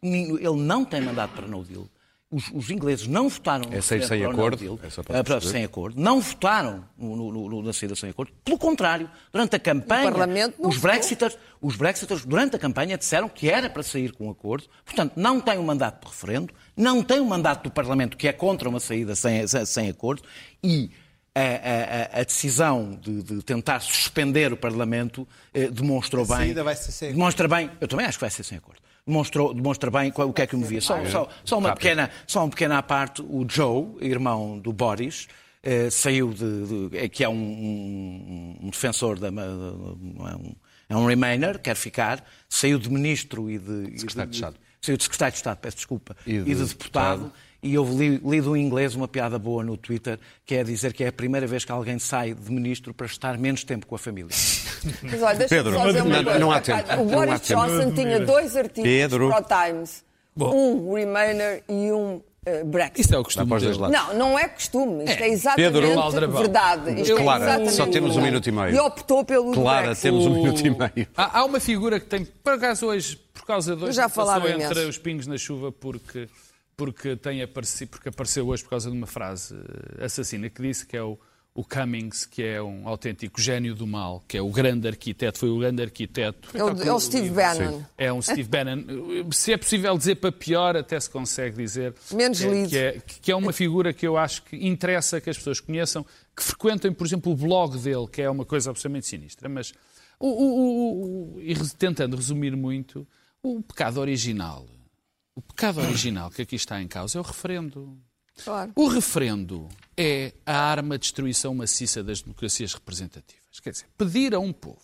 ele não tem mandato para no deal. Os, os ingleses não votaram no É sair referendo sem acordo? deal, É eh, sem acordo, não votaram no, no- no- na saída sem acordo. Pelo contrário, durante a campanha, os votou. Brexiters, os Brexiters, durante a campanha, disseram que era para sair com um acordo. Portanto, não tem um mandato de referendo, não tem um mandato do Parlamento que é contra uma saída sem, sem- sem acordo e a, a- a- a decisão de, de tentar suspender o Parlamento eh, demonstrou bem. saída vai ser sem acordo. Demonstra bem, eu também acho que vai ser sem acordo. Demonstrou, demonstra bem o que é que eu me via. Só, só, só uma pequena, só uma pequena à parte, o Joe, irmão do Boris, eh, saiu de, de- é que é um, um- um defensor da, é um, é um Remainer, quer ficar, saiu de ministro e de, Secretário de Estado. Saiu de secretário de Estado, peço desculpa, E e de de, deputado. E eu li, lido em inglês uma piada boa no Twitter, que é dizer que é a primeira vez que alguém sai de ministro para estar menos tempo com a família. Mas olha, deixa-me Pedro, só dizer uma não- coisa. não há tempo. O Não há Boris tempo. Johnson tinha dois artigos Pedro. para o Times. Um Remainer e um eh, Brexit. Isso é o costume para os dois lados. Não, não é costume. Isto é, exatamente Pedro. Verdade. Isto é Clara, exatamente só temos um minuto e meio. E optou pelo Clara, Brexit. temos um minuto e meio. Há, há uma figura que tem, por acaso hoje, por causa de hoje, já passou entre os pingos na chuva porque, porque, tem aparecido, porque apareceu hoje por causa de uma frase eh, assassina que disse que é o, o Cummings, que é um autêntico gênio do mal, que é o grande arquiteto, foi o grande arquiteto. É o, é o Steve Bannon. É um Steve Bannon. Se é possível dizer para pior, até se consegue dizer. Menos é- lido. Que é, que é uma figura que eu acho que interessa que as pessoas conheçam, que frequentem, por exemplo, o blog dele, que é uma coisa absolutamente sinistra. Mas, o, o- o- e tentando resumir muito, o pecado original, o pecado original que aqui está em causa é o referendo. Claro. O referendo é a arma de destruição maciça das democracias representativas. Quer dizer, pedir a um povo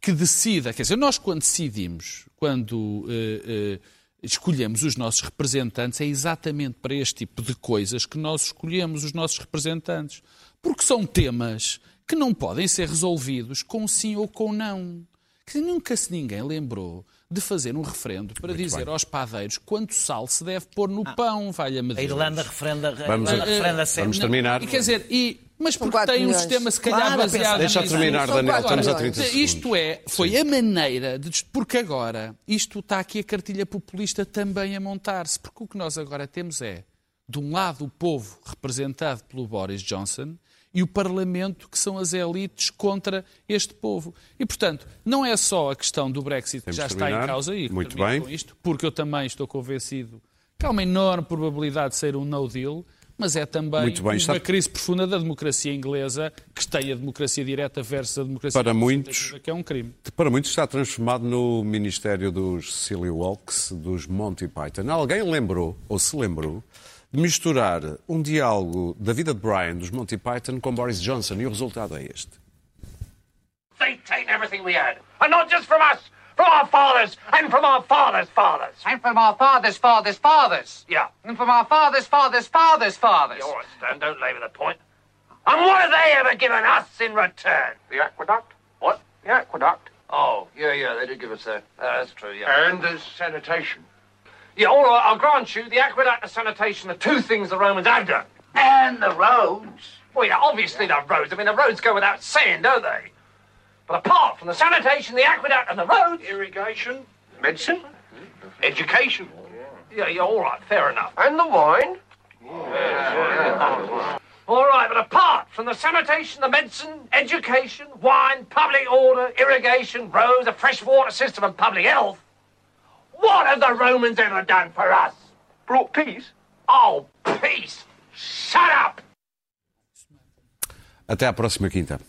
que decida, quer dizer, nós quando decidimos, quando eh, eh, escolhemos os nossos representantes, é exatamente para este tipo de coisas que nós escolhemos os nossos representantes. Porque são temas que não podem ser resolvidos com sim ou com não. Que nunca se ninguém lembrou de fazer um referendo para dizer aos padeiros quanto sal se deve pôr no pão, valha-me A Deus. Irlanda referenda, a Vamos- Irlanda referenda sempre. Vamos terminar. E quer dizer, e, mas porque tem um milhões. sistema se calhar Claro, baseado Deixa nisso. terminar, Daniel, estamos a milhões. 30 segundos. Isto é, foi a maneira de. Porque agora, isto está aqui a cartilha populista também a montar-se. Porque o que nós agora temos é, de um lado, o povo representado pelo Boris Johnson e o Parlamento, que são as elites contra este povo. E, portanto, não é só a questão do Brexit Temos que já está em causa e Muito bem. com isto, porque eu também estou convencido que há uma enorme probabilidade de ser um no deal. Mas é também bem, uma está- crise profunda da democracia inglesa, que tem a democracia direta versus a democracia Para muitos- que é um crime. Para muitos está transformado no Ministério dos Silly Walks, dos Monty Python. Alguém lembrou, ou se lembrou, misturar um diálogo da vida de Brian dos Monty Python com Boris Johnson e o resultado é este. They've taken everything we had. And not just from us, from our fathers and from our fathers' fathers. And from our fathers, fathers, fathers. Yeah. And from our fathers, fathers, fathers, fathers. All right, Stan, don't labour the point. And what have they ever given us in return? The aqueduct? What? The aqueduct. Oh, yeah, yeah, they did give us that. Uh, that's true, yeah. And the sanitation. Yeah, all right, I'll grant you, the aqueduct and sanitation are two things the Romans have done. And the roads. Well, yeah, obviously the roads. I mean, the roads go without saying, don't they? But apart from the sanitation, the aqueduct and the roads... Irrigation. Medicine. Education. Yeah, yeah, all right, fair enough. And the wine. All right, but apart from the sanitation, the medicine, education, wine, public order, irrigation, roads, a fresh water system, and public health, what have the Romans ever done for us? Brought peace. Oh, peace! Shut up! Até à próxima quinta.